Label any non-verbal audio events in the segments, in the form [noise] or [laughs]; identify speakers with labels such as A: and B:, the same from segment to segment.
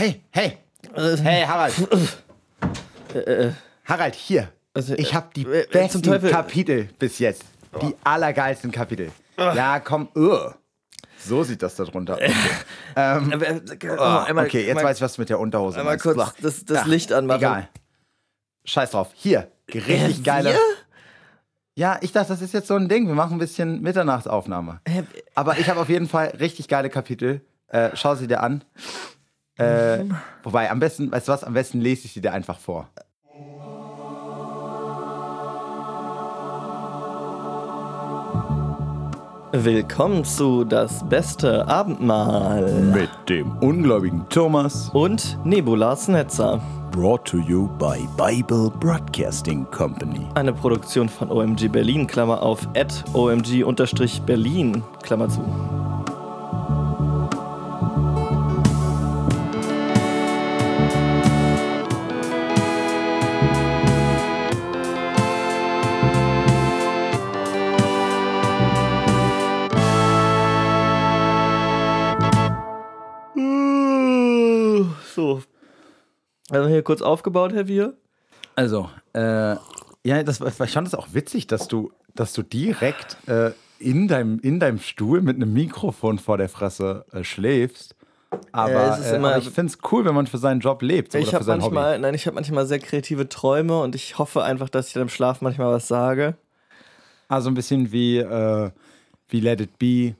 A: Hey, hey, hey, Harald. Harald, hier.
B: Also,
A: ich habe die
B: äh, äh,
A: besten. Kapitel bis jetzt. Die allergeilsten Kapitel. Ja, komm. Uh. So sieht das da drunter aus. ähm,
B: äh,
A: oh, okay, jetzt
B: einmal-
A: weiß ich, was mit der Unterhose
B: Einmal
A: meinst.
B: kurz das, das Licht anmachen.
A: Egal. Scheiß drauf. Hier, richtig
B: Äh,
A: geile. Ja, ich dachte, das ist jetzt so ein Ding. Wir machen ein bisschen Mitternachtsaufnahme.
B: Äh,
A: Aber ich habe auf jeden Fall richtig geile Kapitel. Äh, schau sie dir an. Äh, wobei, am besten, weißt du was, am besten lese ich sie dir einfach vor.
B: Willkommen zu Das beste Abendmahl.
A: Mit dem ungläubigen Thomas.
B: Und Nebulas Netzer.
A: Brought to you by Bible Broadcasting Company.
B: Eine Produktion von OMG Berlin, Klammer auf, at OMG-Berlin, Klammer zu. Also hier kurz aufgebaut, Herr Wir.
A: Also, äh, ja, das, ich fand es auch witzig, dass du, dass du direkt äh, in, deinem, in deinem Stuhl mit einem Mikrofon vor der Fresse äh, schläfst. Aber,
B: Ja,
A: äh,
B: immer-
A: aber ich finde es cool, wenn man für seinen Job lebt. So,
B: Ich habe manchmal,
A: Hobby.
B: nein, ich habe manchmal sehr kreative Träume und ich hoffe einfach, dass ich dann im Schlaf manchmal was sage.
A: Also ein bisschen wie, äh, wie Let It Be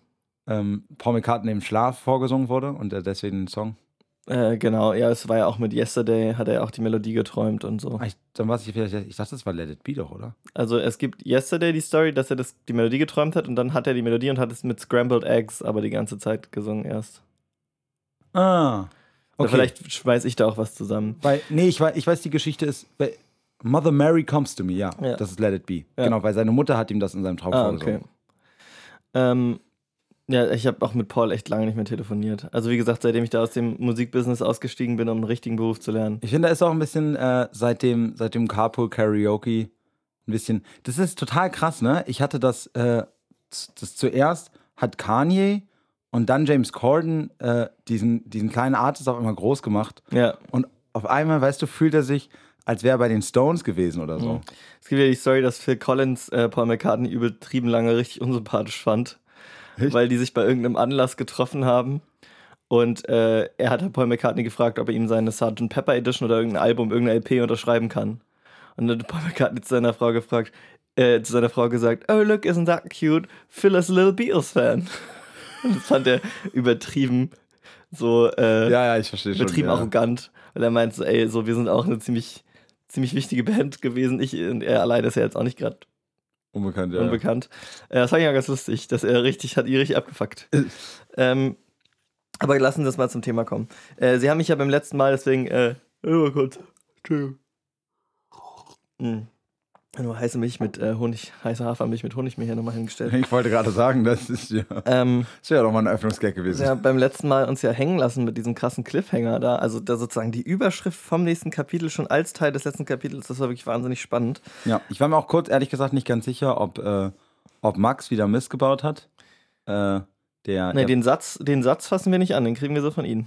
A: ähm, Paul McCartney im Schlaf vorgesungen wurde und er deswegen den Song.
B: Äh, genau, ja, es war ja auch mit Yesterday, hat er auch die Melodie geträumt und so.
A: Ah, Ich, dann was ich vielleicht, ich dachte, das war Let It Be doch, oder?
B: Also es gibt Yesterday die Story, dass er das, die Melodie geträumt hat und dann hat er die Melodie und hat es mit Scrambled Eggs aber die ganze Zeit gesungen erst.
A: Ah.
B: Oder
A: Okay.
B: vielleicht schmeiß ich da auch was zusammen.
A: Weil, nee, ich weiß, ich weiß, die Geschichte ist. Weil Mother Mary comes to me, ja.
B: Ja.
A: Das ist Let It Be.
B: Ja.
A: Genau, weil seine Mutter hat ihm das in seinem Traum
B: Ah,
A: vorgesungen.
B: okay. Ähm, ja, ich habe auch mit Paul echt lange nicht mehr telefoniert. Also wie gesagt, seitdem ich da aus dem Musikbusiness ausgestiegen bin, um einen richtigen Beruf zu lernen.
A: Ich finde, da ist auch ein bisschen äh, seit dem, seit dem Carpool Karaoke ein bisschen. Das ist total krass, ne? Ich hatte das, äh, das zuerst hat Kanye und dann James Corden äh, diesen, diesen kleinen Artist auch immer groß gemacht.
B: Ja.
A: Und auf einmal, weißt du, fühlt er sich, als wäre er bei den Stones gewesen oder so.
B: Mhm. Es gibt ja die Story, dass Phil Collins äh, Paul McCartney übertrieben lange richtig unsympathisch fand,
A: Echt?
B: weil die sich bei irgendeinem Anlass getroffen haben. Und äh, er hat Paul McCartney gefragt, ob er ihm seine Sgt. Pepper Edition oder irgendein Album, irgendeine LP unterschreiben kann. Und dann hat Paul McCartney zu seiner Frau gefragt, äh, zu seiner Frau gesagt, oh look, isn't that cute? Phil is a little Beatles fan. [laughs] Und das fand er übertrieben so äh,
A: Ja, ja, ich verstehe schon.
B: übertrieben
A: ja.
B: arrogant. Weil er meint so, ey, so, wir sind auch eine ziemlich, ziemlich wichtige Band gewesen. Ich und er alleine ist ja jetzt auch nicht gerade
A: Unbekannt, ja.
B: unbekannt. Äh, das fand ich ja ganz lustig, dass er richtig, hat ihn richtig abgefuckt. ähm, aber lassen Sie das mal zum Thema kommen. Äh, Sie haben mich ja beim letzten Mal, deswegen, äh, oh Gott, Entschuldigung. Hm. Nur heiße Milch mit äh, Honig, heiße Hafermilch mit Honig mir hier nochmal hingestellt.
A: Ich wollte gerade sagen, das ist ja.
B: Ähm,
A: Das wäre doch mal ein Öffnungsgag gewesen.
B: ja, beim letzten Mal uns ja hängen lassen mit diesem krassen Cliffhanger da. Also da sozusagen die Überschrift vom nächsten Kapitel schon als Teil des letzten Kapitels. Das war wirklich wahnsinnig spannend.
A: Ja, ich war mir auch kurz, ehrlich gesagt, nicht ganz sicher, ob, äh, ob Max wieder Mist gebaut hat. Äh, der,
B: Nee, den Satz, den Satz fassen wir nicht an, den kriegen wir so von Ihnen.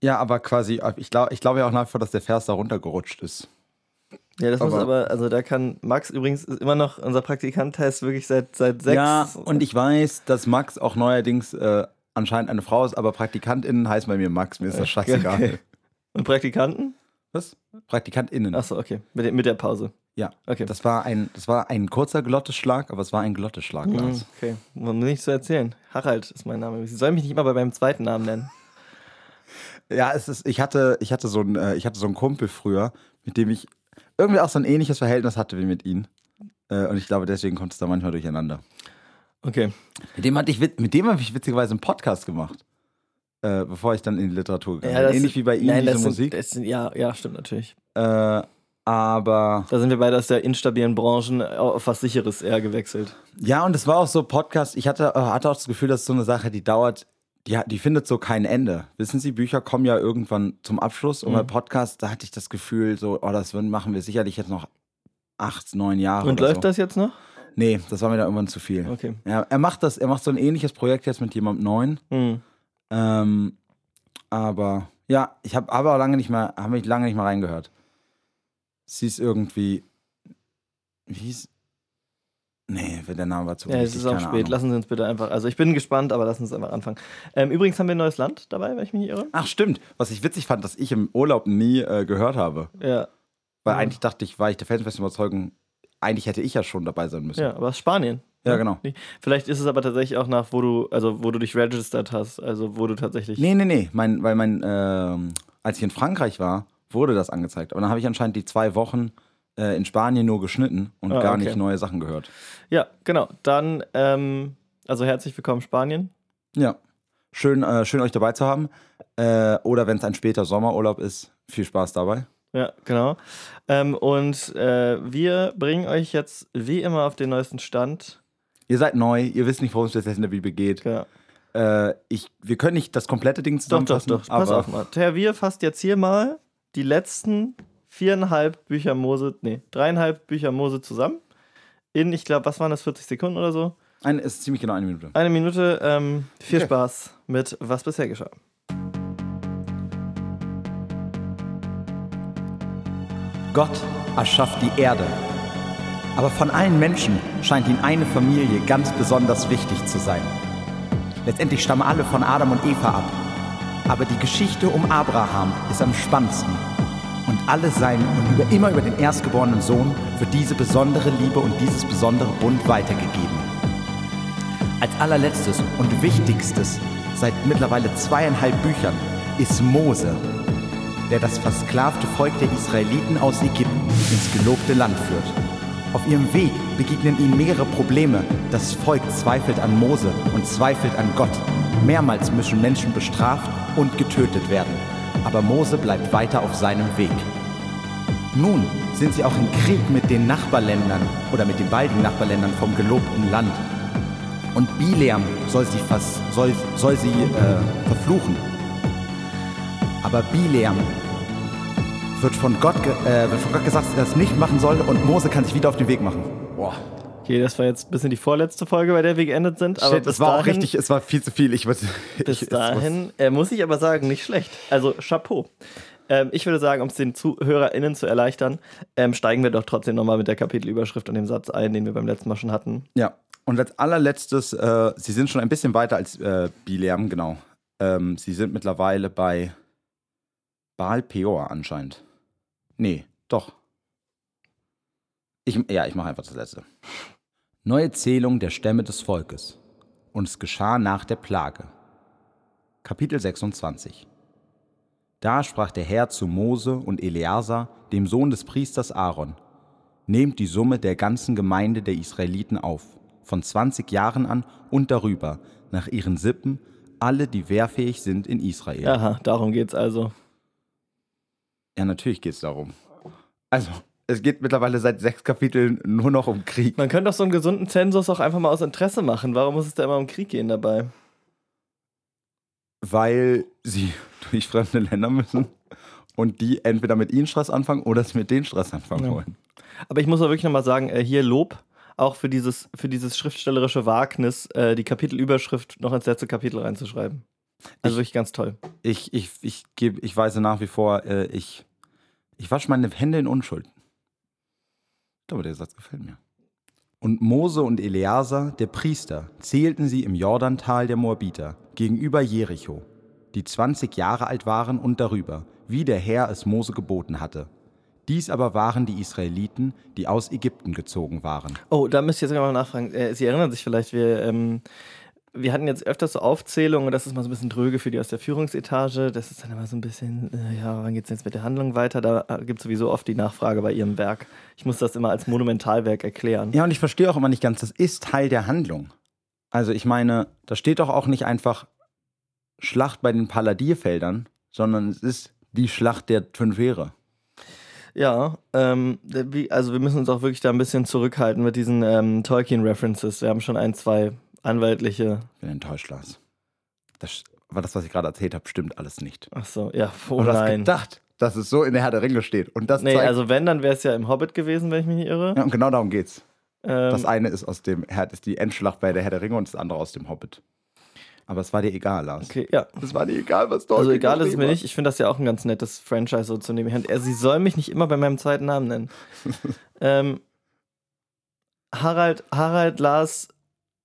A: ja, aber quasi, ich glaube ich glaub ja auch nach wie vor, dass der Vers da runtergerutscht ist.
B: Ja, das muss
A: Aber-
B: aber, also da kann Max übrigens ist immer noch, unser Praktikant heißt wirklich seit, seit sechs.
A: Ja, und ich weiß, dass Max auch neuerdings äh, anscheinend eine Frau ist, aber PraktikantInnen heißen bei mir Max, mir ist das scheißegal.
B: Okay. [laughs] Und Praktikanten?
A: Was? PraktikantInnen.
B: Achso, okay. Mit, der- mit der Pause.
A: Ja,
B: Okay.
A: das war, ein, das war ein kurzer Glottisschlag, aber es war ein Glottisschlag,
B: Mhm,
A: Lars.
B: okay. Muss nicht so erzählen. Harald ist mein Name. Sie sollen mich nicht immer bei meinem zweiten Namen nennen.
A: Ja, es ist, ich hatte, ich hatte so einen, äh, ich hatte so einen Kumpel früher, mit dem ich irgendwie auch so ein ähnliches Verhältnis hatte wie mit ihm. Äh, und ich glaube, deswegen kommt es da manchmal durcheinander.
B: Okay.
A: Mit dem hatte ich, mit dem habe ich witzigerweise einen Podcast gemacht. Äh, bevor ich dann in die Literatur gegangen bin.
B: das
A: Ähnlich wie bei ihm,
B: nein,
A: diese
B: sind,
A: Musik.
B: Sind, ja, ja, stimmt natürlich.
A: Äh, aber
B: Da sind wir beide aus der instabilen Branchen auf was Sicheres eher gewechselt.
A: ja, und es war auch so Podcast. Ich hatte, äh, hatte auch das Gefühl, dass so eine Sache, die dauert, die, die findet so kein Ende. Wissen Sie, Bücher kommen ja irgendwann zum Abschluss. Und bei
B: Mhm.
A: Podcast, da hatte ich das Gefühl, so, oh, das machen wir sicherlich jetzt noch acht, neun Jahre.
B: Und läuft
A: so.
B: das jetzt noch?
A: Nee, das war mir da irgendwann zu viel.
B: Okay.
A: Ja, er macht das, er macht so ein ähnliches Projekt jetzt mit jemandem neuen.
B: Hm.
A: Ähm, aber Ja, ich habe aber auch lange nicht mehr, habe ich lange nicht mehr reingehört. Sie ist irgendwie. Wie hieß. Nee, der Name war zu
B: Ja, es ist auch spät.
A: Ahnung.
B: Lassen Sie uns bitte einfach. Also ich bin gespannt, aber lassen Sie uns einfach anfangen. Ähm, übrigens haben wir ein neues Land dabei, wenn ich mich nicht irre.
A: Ach, stimmt. Was ich witzig fand, dass ich im Urlaub nie äh, gehört habe.
B: Ja.
A: Weil
B: Ja.
A: eigentlich dachte ich, war ich der felsenfesten Überzeugung, eigentlich hätte ich ja schon dabei sein müssen.
B: Ja, aber es ist Spanien.
A: Ja, genau.
B: Die- Vielleicht ist es aber tatsächlich auch nach, wo du, also wo du dich registered hast, also wo du tatsächlich.
A: Nee, nee, nee. Mein, weil mein, ähm, als ich in Frankreich war, wurde das angezeigt. Aber dann habe ich anscheinend die zwei Wochen äh, in Spanien nur geschnitten und
B: Ah,
A: gar
B: okay.
A: nicht neue Sachen gehört.
B: Ja, genau. Dann, ähm, also herzlich willkommen Spanien.
A: Ja. Schön, äh, schön euch dabei zu haben. Äh, oder wenn es ein später Sommerurlaub ist, viel Spaß dabei.
B: Ja, genau. Ähm, und äh, wir bringen euch jetzt wie immer auf den neuesten Stand.
A: Ihr seid neu, ihr wisst nicht, worum es jetzt in der Bibel geht.
B: Ja.
A: Äh, ich, wir können nicht das komplette Ding
B: Doch, doch,
A: zusammenfassen.
B: doch. Pass auf mal. Herr Wir fasst jetzt hier mal die letzten viereinhalb Bücher Mose, nee, dreieinhalb Bücher Mose zusammen. In, ich glaube, was waren das, 40 Sekunden oder so?
A: Eine ist ziemlich genau eine Minute.
B: Eine Minute. Ähm, viel
A: Okay.
B: Spaß mit was bisher geschah.
A: Gott erschafft die Erde. Aber von allen Menschen scheint ihm eine Familie ganz besonders wichtig zu sein. Letztendlich stammen alle von Adam und Eva ab. Aber die Geschichte um Abraham ist am spannendsten. Und alle sein und über, immer über den erstgeborenen Sohn wird diese besondere Liebe und dieses besondere Bund weitergegeben. Als allerletztes und wichtigstes seit mittlerweile zweieinhalb Büchern ist Mose, der das versklavte Volk der Israeliten aus Ägypten ins gelobte Land führt. Auf ihrem Weg begegnen ihnen mehrere Probleme. Das Volk zweifelt an Mose und zweifelt an Gott. Mehrmals müssen Menschen bestraft und getötet werden. Aber Mose bleibt weiter auf seinem Weg. Nun sind sie auch im Krieg mit den Nachbarländern oder mit den beiden Nachbarländern vom gelobten Land. Und Bileam soll sie, vers soll, soll sie äh, verfluchen. Aber Bileam wird von, Gott äh, wird von Gott gesagt, dass er das nicht machen soll und Mose kann sich wieder auf den Weg machen. Boah.
B: Okay, das war jetzt ein bisschen die vorletzte Folge, bei der wir geendet sind. Aber
A: Shit,
B: bis
A: es war auch
B: dahin,
A: richtig, es war viel zu viel. Ich würde, [laughs]
B: Bis
A: ich,
B: dahin äh, muss ich aber sagen, nicht schlecht. Also Chapeau. Ähm, ich würde sagen, um es den ZuhörerInnen zu erleichtern, ähm, steigen wir doch trotzdem nochmal mit der Kapitelüberschrift und dem Satz ein, den wir beim letzten Mal schon hatten.
A: Ja, und als allerletztes, äh, sie sind schon ein bisschen weiter als äh, Bileam, genau. Ähm, sie sind mittlerweile bei Baal Peor anscheinend. Nee, doch. Ich, ja, ich mache einfach das letzte. Neue Zählung der Stämme des Volkes. Und es geschah nach der Plage. Kapitel 26. Da sprach der Herr zu Mose und Eleazar, dem Sohn des Priesters Aaron: Nehmt die Summe der ganzen Gemeinde der Israeliten auf, von 20 Jahren an und darüber, nach ihren Sippen, alle, die wehrfähig sind in Israel.
B: Aha, darum geht's also.
A: Ja, natürlich geht es darum. Also, es geht mittlerweile seit sechs Kapiteln nur noch um Krieg.
B: Man könnte doch so einen gesunden Zensus auch einfach mal aus Interesse machen. Warum muss es da immer um Krieg gehen dabei?
A: Weil sie [laughs] durch fremde Länder müssen und die entweder mit ihnen Stress anfangen oder sie mit denen Stress anfangen
B: Ja.
A: wollen.
B: Aber ich muss auch wirklich nochmal sagen, äh, hier Lob auch für dieses, für dieses schriftstellerische Wagnis, äh, die Kapitelüberschrift noch ins letzte Kapitel reinzuschreiben. Also
A: Ich-
B: wirklich ganz toll.
A: Ich, ich, ich, geb, ich weise nach wie vor, äh, ich, ich wasche meine Hände in Unschuld. Glaube, der Satz gefällt mir. Und Mose und Eleazar, der Priester, zählten sie im Jordantal der Moabiter gegenüber Jericho, die 20 Jahre alt waren und darüber, wie der Herr es Mose geboten hatte. Dies aber waren die Israeliten, die aus Ägypten gezogen waren.
B: Oh, da müsst ihr jetzt mal nachfragen. Äh, Sie erinnern sich vielleicht, wir, ähm, wir hatten jetzt öfters so Aufzählungen und das ist mal so ein bisschen dröge für die aus der Führungsetage. Das ist dann immer so ein bisschen, äh, ja, wann geht es jetzt mit der Handlung weiter? Da gibt es sowieso oft die Nachfrage bei Ihrem Werk. Ich muss das immer als Monumentalwerk erklären.
A: Ja, und ich verstehe auch immer nicht ganz, das ist Teil der Handlung. Also ich meine, da steht doch auch nicht einfach Schlacht bei den Paladierfeldern, sondern es ist die Schlacht der fünf Heere.
B: Ja, ähm, also wir müssen uns auch wirklich da ein bisschen zurückhalten mit diesen ähm, Tolkien-References. Wir haben schon ein, zwei anwaltliche.
A: Ich bin enttäuscht, Lars. Das, aber das, was ich gerade erzählt habe, stimmt alles nicht.
B: Ach so, ja, oh
A: hast
B: nein.
A: gedacht, dass es so in der Herr der Ringe steht. Und das
B: Nee,
A: zeigt,
B: also wenn, dann wäre es ja im Hobbit gewesen, wenn ich mich nicht irre.
A: ja, und genau darum geht's.
B: Ähm,
A: Das eine ist aus dem Herr, ist die Endschlacht bei der Herr der Ringe und das andere aus dem Hobbit. Aber es war dir egal, Lars.
B: Okay, ja.
A: Es war dir egal, was Tolkien
B: Also egal ist es mir nicht. Ich finde das ja auch ein ganz nettes Franchise so zu nehmen. Er, sie soll mich nicht immer bei meinem zweiten Namen nennen. [laughs] ähm, Harald, Harald Lars,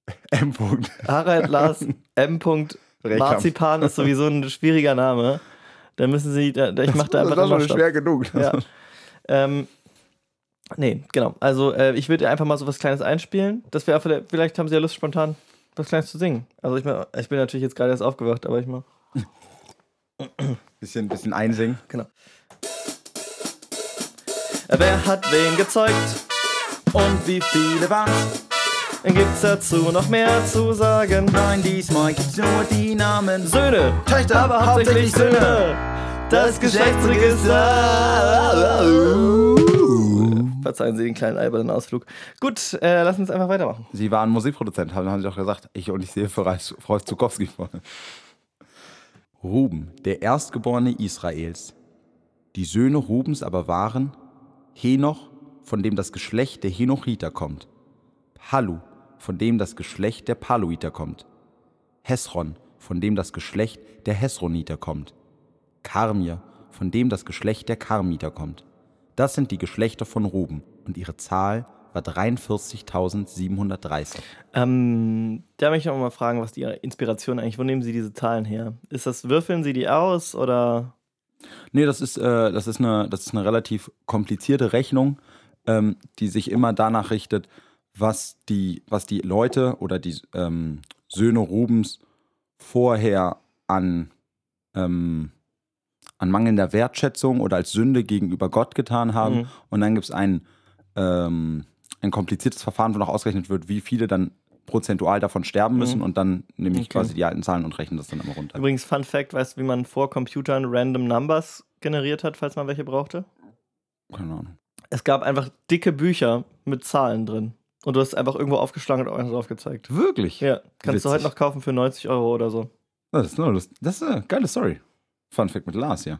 B: [laughs]
A: M. -Punkt.
B: Harald Lars [laughs] M. Punkt. Marzipan ist sowieso ein schwieriger Name. Da müssen sie, da, ich mache da
A: das
B: einfach
A: war
B: immer
A: schon schwer genug.
B: Ja. Ähm, nee, genau. Also äh, ich würde einfach mal so was Kleines einspielen. Das wäre vielleicht, vielleicht haben sie ja Lust, spontan was Kleines zu singen. Also ich, mein, ich bin natürlich jetzt gerade erst aufgewacht, aber ich mal. [laughs]
A: Bisschen, bisschen einsingen.
B: Genau. Wer hat wen gezeugt?
A: Und wie viele waren's?
B: Gibt's dazu noch mehr zu sagen?
A: Nein, diesmal gibt's nur die Namen.
B: Söhne,
A: Töchter,
B: aber hauptsächlich Söhne. Das Geschlechtsregister. Verzeihen Sie den kleinen albernen Ausflug. Gut, äh, lass uns einfach weitermachen.
A: Sie waren Musikproduzent, haben, haben Sie doch gesagt. Ich und ich sehe für Reis- Frau Zukowski vor. Ruben, der Erstgeborene Israels. Die Söhne Rubens aber waren Henoch, von dem das Geschlecht der Henochiter kommt. Palu, von dem das Geschlecht der Paluiter kommt. Hesron, von dem das Geschlecht der Hesroniter kommt. Karmir, von dem das Geschlecht der Karmiter kommt. Das sind die Geschlechter von Ruben und ihre Zahl war 43.730.
B: Ähm, da möchte ich auch mal fragen, was die Inspiration eigentlich, wo nehmen Sie diese Zahlen her? Ist das, würfeln Sie die aus oder?
A: Nee, das ist, äh, das ist, eine, das ist eine relativ komplizierte Rechnung, ähm, die sich immer danach richtet, was die, was die Leute oder die ähm, Söhne Rubens vorher an, ähm, an mangelnder Wertschätzung oder als Sünde gegenüber Gott getan haben.
B: Mhm.
A: Und dann gibt es ein, ähm, ein kompliziertes Verfahren, wo noch ausgerechnet wird, wie viele dann prozentual davon sterben müssen. Und dann nehme ich
B: Okay.
A: quasi die alten Zahlen und rechne das dann immer runter.
B: Übrigens, Fun Fact: Weißt du, wie man vor Computern Random Numbers generiert hat, falls man welche brauchte?
A: Keine Ahnung.
B: Es gab einfach dicke Bücher mit Zahlen drin. Und du hast einfach irgendwo aufgeschlagen und eins drauf gezeigt.
A: Wirklich?
B: Ja, kannst du
A: Witzig.
B: heute noch kaufen für 90 Euro oder so.
A: Das ist, das ist eine geile Story. Fun Fact mit Lars, ja.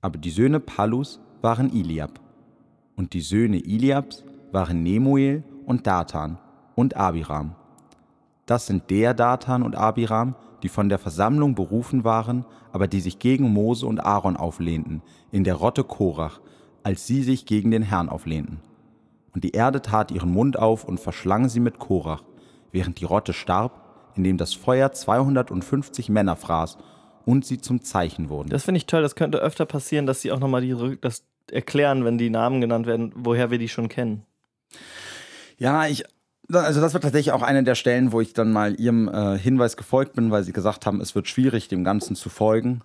A: Aber die Söhne Palus waren Iliab. Und die Söhne Iliabs waren Nemuel und Datan und Abiram. Das sind der Datan und Abiram, die von der Versammlung berufen waren, aber die sich gegen Mose und Aaron auflehnten, in der Rotte Korach, als sie sich gegen den Herrn auflehnten. Und die Erde tat ihren Mund auf und verschlang sie mit Korach, während die Rotte starb, indem das Feuer 250 Männer fraß und sie zum Zeichen wurden.
B: Das finde ich toll. Das könnte öfter passieren, dass sie auch nochmal die, Rück- das erklären, wenn die Namen genannt werden, woher wir die schon kennen.
A: Ja, ich, also das war tatsächlich auch eine der Stellen, wo ich dann mal ihrem äh, Hinweis gefolgt bin, weil sie gesagt haben, es wird schwierig, dem Ganzen zu folgen.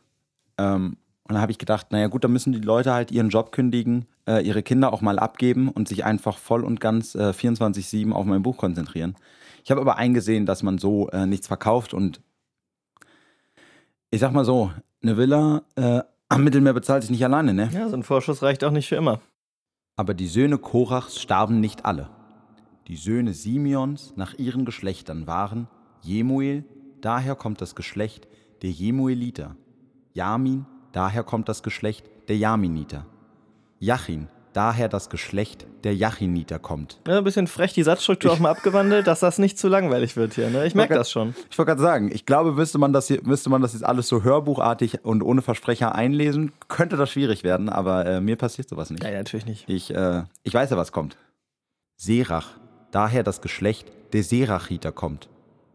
A: Ähm, und dann habe ich gedacht, naja gut, dann müssen die Leute halt ihren Job kündigen, äh, ihre Kinder auch mal abgeben und sich einfach voll und ganz äh, 24-7 auf mein Buch konzentrieren. Ich habe aber eingesehen, dass man so äh, nichts verkauft und ich sag mal so, eine Villa äh, am Mittelmeer bezahlt sich nicht alleine, ne?
B: Ja, so ein Vorschuss reicht auch nicht für immer.
A: Aber die Söhne Korachs starben nicht alle. Die Söhne Simeons nach ihren Geschlechtern waren Jemuel, daher kommt das Geschlecht der Jemueliter. Jamin, daher kommt das Geschlecht der Jaminiter. Jachin, daher das Geschlecht der Jachiniter kommt.
B: Ja, ein bisschen frech die Satzstruktur auch mal abgewandelt, dass das nicht zu langweilig wird hier. Ne? Ich merke das schon.
A: Ich wollte gerade sagen, ich glaube, müsste man, das hier, müsste man das jetzt alles so hörbuchartig und ohne Versprecher einlesen, könnte das schwierig werden, aber äh, mir passiert sowas nicht.
B: Ja, natürlich nicht.
A: Ich, äh, ich weiß ja, was kommt. Serach, daher das Geschlecht der Serachiter kommt.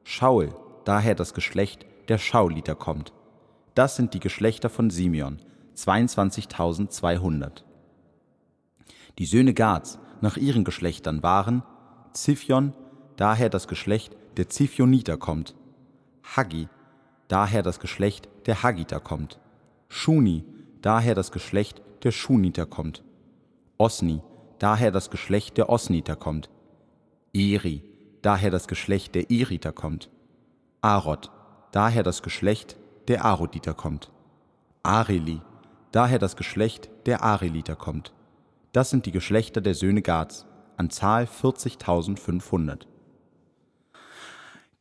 A: Schaul, daher das Geschlecht der Schauliter kommt. Das sind die Geschlechter von Simeon, 22.200. Die Söhne Gads nach ihren Geschlechtern waren Ziphion, daher das Geschlecht der Ziphioniter kommt. Haggi, daher das Geschlecht der Haggiter kommt. Shuni, daher das Geschlecht der Schuniter kommt. Osni, daher das Geschlecht der Osniter kommt. Eri, daher das Geschlecht der Eriter kommt. Arod, daher das Geschlecht der Aroditer kommt. Areli, daher das Geschlecht der Areliter kommt. Das sind die Geschlechter der Söhne Gads, an Zahl 40.500.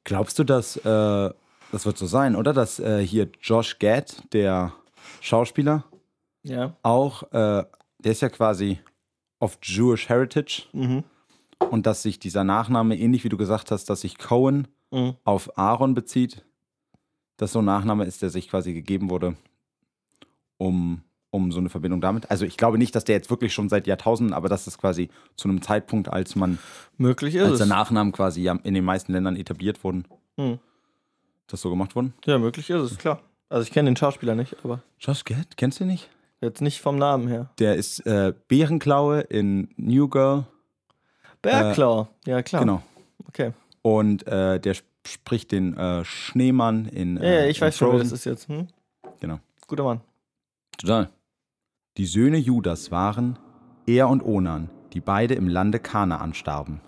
A: Glaubst du, dass, äh, das wird so sein, oder? Dass äh, hier Josh Gad, der Schauspieler,
B: Ja.
A: auch, äh, der ist ja quasi of Jewish Heritage
B: Mhm.
A: und dass sich dieser Nachname, ähnlich wie du gesagt hast, dass sich Cohen
B: Mhm.
A: auf Aaron bezieht. das so ein Nachname ist, der sich quasi gegeben wurde, um, um so eine Verbindung damit. Also ich glaube nicht, dass der jetzt wirklich schon seit Jahrtausenden, aber das ist quasi zu einem Zeitpunkt, als man,
B: Möglich ist
A: als der Nachnamen quasi in den meisten Ländern etabliert wurden,
B: Hm.
A: das so gemacht wurden.
B: Ja, möglich ist es, klar. Also ich kenne den Schauspieler nicht, aber
A: Josh Gad, kennst du ihn nicht?
B: jetzt nicht vom Namen her.
A: Der ist äh, Bärenklaue in New Girl.
B: Bergklaw, ja klar.
A: Genau.
B: Okay.
A: Und äh, der sp- spricht den äh, Schneemann in.
B: Ja,
A: Äh,
B: ja, ich
A: in
B: weiß schon, wer
A: Frozen.
B: das ist jetzt. Hm?
A: Genau.
B: Guter Mann.
A: Total. Die Söhne Judas waren Er und Onan, die beide im Lande Kanaan starben.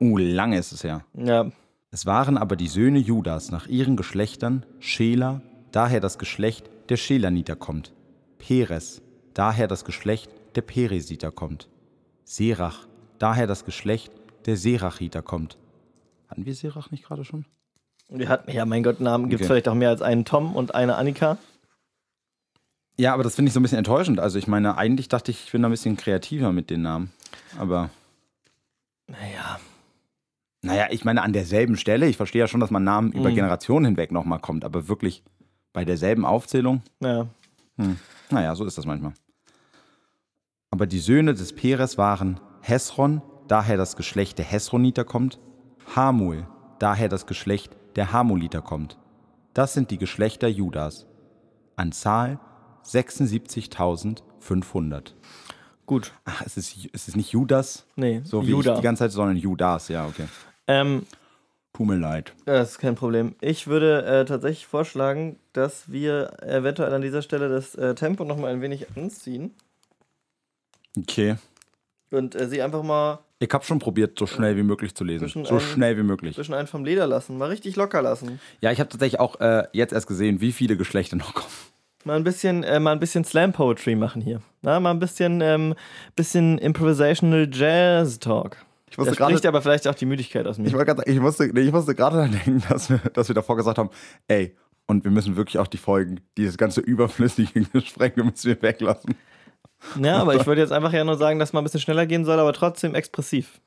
A: Uh, lange ist es her.
B: Ja,
A: Es waren aber die Söhne Judas nach ihren Geschlechtern Schela, daher das Geschlecht der Schelaniter kommt. Peres, daher das Geschlecht der Peresiter kommt. Serach, daher das Geschlecht der Serachiter kommt. Hatten wir Serach nicht gerade schon?
B: wir hatten, ja, mein Gott, Namen gibt es
A: Okay.
B: vielleicht auch mehr als einen Tom und eine Annika.
A: Ja, aber das finde ich so ein bisschen enttäuschend. Also ich meine, eigentlich dachte ich, ich bin da ein bisschen kreativer mit den Namen. Aber
B: Naja,
A: naja, ich meine, an derselben Stelle, ich verstehe ja schon, dass man Namen über
B: Mhm.
A: Generationen hinweg nochmal kommt, aber wirklich bei derselben Aufzählung,
B: naja.
A: naja, so ist das manchmal. Aber die Söhne des Peres waren Hesron, daher das Geschlecht der Hesroniter kommt, Hamul, daher das Geschlecht der Hamuliter kommt. Das sind die Geschlechter Judas. An Zahl 76.500.
B: Gut.
A: Ach, es ist, es ist nicht Judas,
B: Nee,
A: so wie
B: Judah.
A: ich die ganze Zeit, sondern Judas, ja, okay.
B: Ähm,
A: Tut mir leid.
B: das ist kein Problem. Ich würde äh, tatsächlich vorschlagen, dass wir eventuell an dieser Stelle das äh, Tempo nochmal ein wenig anziehen
A: Okay.
B: und äh, sie einfach mal
A: Ich habe schon probiert, so schnell wie möglich zu lesen. So
B: einem-
A: schnell wie möglich.
B: zwischen einen vom Leder lassen, mal richtig locker lassen.
A: Ja, ich habe tatsächlich auch äh, jetzt erst gesehen, wie viele Geschlechter noch kommen.
B: Mal ein bisschen, äh, mal ein bisschen Slam Poetry machen hier. Na, mal ein bisschen, ähm, bisschen Improvisational Jazz Talk.
A: Ich
B: Da spricht aber vielleicht auch die Müdigkeit aus mir.
A: ich, grad- ich musste, ich musste gerade [laughs] daran denken, dass wir, dass wir davor gesagt haben, ey, und wir müssen wirklich auch die Folgen, dieses ganze überflüssige [laughs] Gespräch, müssen wir weglassen.
B: Ja, aber ich [laughs] wollte jetzt einfach ja nur sagen, dass man ein bisschen schneller gehen soll, aber trotzdem expressiv.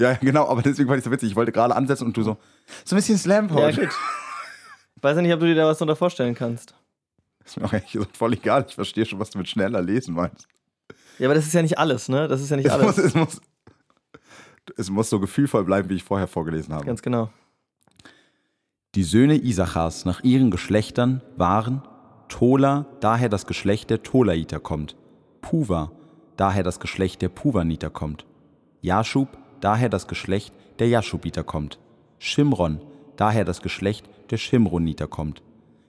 A: Ja, genau, aber deswegen fand ich so witzig. Ich wollte gerade ansetzen und du so, so ein bisschen slam
B: Ja,
A: -Poetry.
B: gut. Weiß ja nicht, ob du dir da was drunter vorstellen kannst.
A: Ist mir auch ehrlich gesagt voll egal. Ich verstehe schon, was du mit schneller lesen meinst.
B: Ja, aber das ist ja nicht alles, ne? Das ist ja nicht
A: Es muss,
B: alles.
A: es, muss, es muss so gefühlvoll bleiben, wie ich vorher vorgelesen habe.
B: Ganz genau.
A: Die Söhne Isachars nach ihren Geschlechtern waren Tola, daher das Geschlecht der Tolaiter kommt, Puva, daher das Geschlecht der Puvaniter kommt, Jaschub, daher das Geschlecht der Jaschubiter kommt, Shimron, daher das Geschlecht der Shimroniter kommt.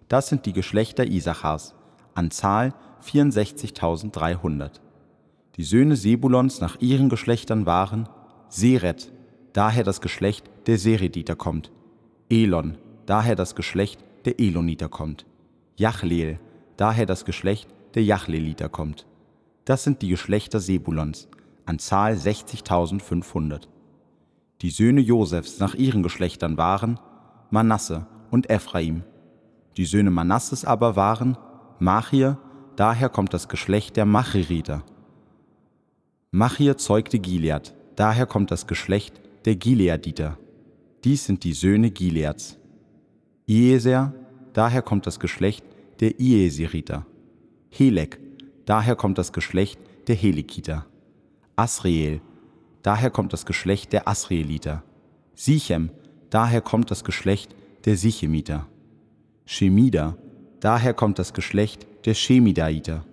A: Das sind die Geschlechter Isachars, an Zahl 64.300. Die Söhne Sebulons nach ihren Geschlechtern waren Seret, daher das Geschlecht der Serediter kommt, Elon, daher das Geschlecht der Eloniter kommt. Jachleel, daher das Geschlecht der Jachleliter kommt. Das sind die Geschlechter Sebulons, an Zahl 60.500. Die Söhne Josefs nach ihren Geschlechtern waren Manasse und Ephraim. Die Söhne Manasses aber waren Machir, daher kommt das Geschlecht der Machiriter. Machir zeugte Gilead, daher kommt das Geschlecht der Gileaditer. Dies sind die Söhne Gileads. Ieser, daher kommt das Geschlecht der Ieseriter. Helek, daher kommt das Geschlecht der Helikiter. Asriel, daher kommt das Geschlecht der Asrieliter. Sichem, daher kommt das Geschlecht der Sichemiter. Shemida, daher kommt das Geschlecht der Shemidaiter.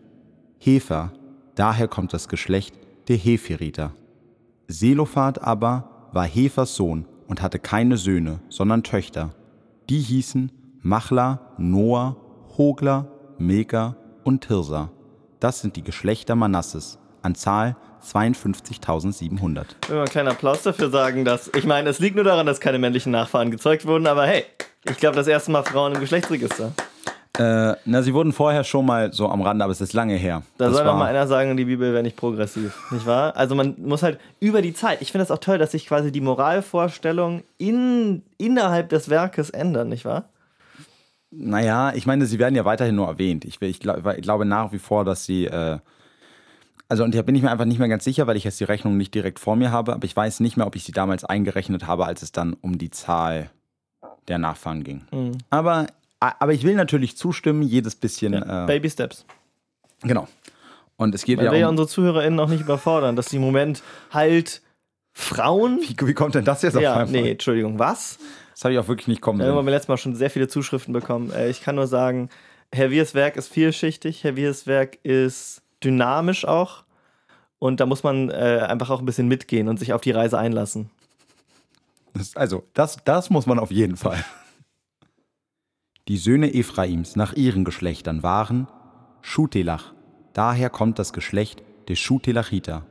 A: Hefer, daher kommt das Geschlecht der Heferiter. Selophat aber war Hefers Sohn und hatte keine Söhne, sondern Töchter. Die hießen Machla, Noah, Hogla, Milka und Tirsa. Das sind die Geschlechter Manasses, an Zahl 52.700.
B: Ich will mal einen kleinen Applaus dafür sagen, dass. Ich meine, es liegt nur daran, dass keine männlichen Nachfahren gezeugt wurden, aber hey, ich glaube, das erste Mal Frauen im Geschlechtsregister.
A: Äh, na, sie wurden vorher schon mal so am Rande, aber es ist lange her.
B: Da
A: Das
B: soll noch
A: war-
B: mal einer sagen, die Bibel wäre nicht progressiv, nicht wahr? Also man muss halt über die Zeit. Ich finde es auch toll, dass sich quasi die Moralvorstellungen in, innerhalb des Werkes ändern, nicht wahr?
A: Naja, ich meine, sie werden ja weiterhin nur erwähnt. Ich, ich, glaub, ich glaube nach wie vor, dass sie. Äh, also, und da bin ich mir einfach nicht mehr ganz sicher, weil ich jetzt die Rechnung nicht direkt vor mir habe, aber ich weiß nicht mehr, ob ich sie damals eingerechnet habe, als es dann um die Zahl der Nachfahren ging.
B: Mhm.
A: Aber Aber ich will natürlich zustimmen, jedes bisschen.
B: Ja,
A: äh,
B: Baby Steps.
A: genau. Und es geht
B: Man
A: ja
B: will ja
A: um.
B: unsere ZuhörerInnen auch nicht überfordern, dass sie im Moment halt Frauen.
A: Wie, wie kommt denn das jetzt auf
B: Ja,
A: einmal?
B: nee, Entschuldigung, was?
A: Das habe ich auch wirklich nicht kommen
B: haben
A: sehen.
B: wir letztes Mal schon sehr viele Zuschriften bekommen. Äh, Ich kann nur sagen, Herr Wiers Werk ist vielschichtig, Herr Wiers Werk ist dynamisch auch. Und da muss man äh, einfach auch ein bisschen mitgehen und sich auf die Reise einlassen.
A: Das, also, das, das muss man auf jeden Fall. Die Söhne Ephraims nach ihren Geschlechtern waren Schutelach, daher kommt das Geschlecht der Schutelachiter.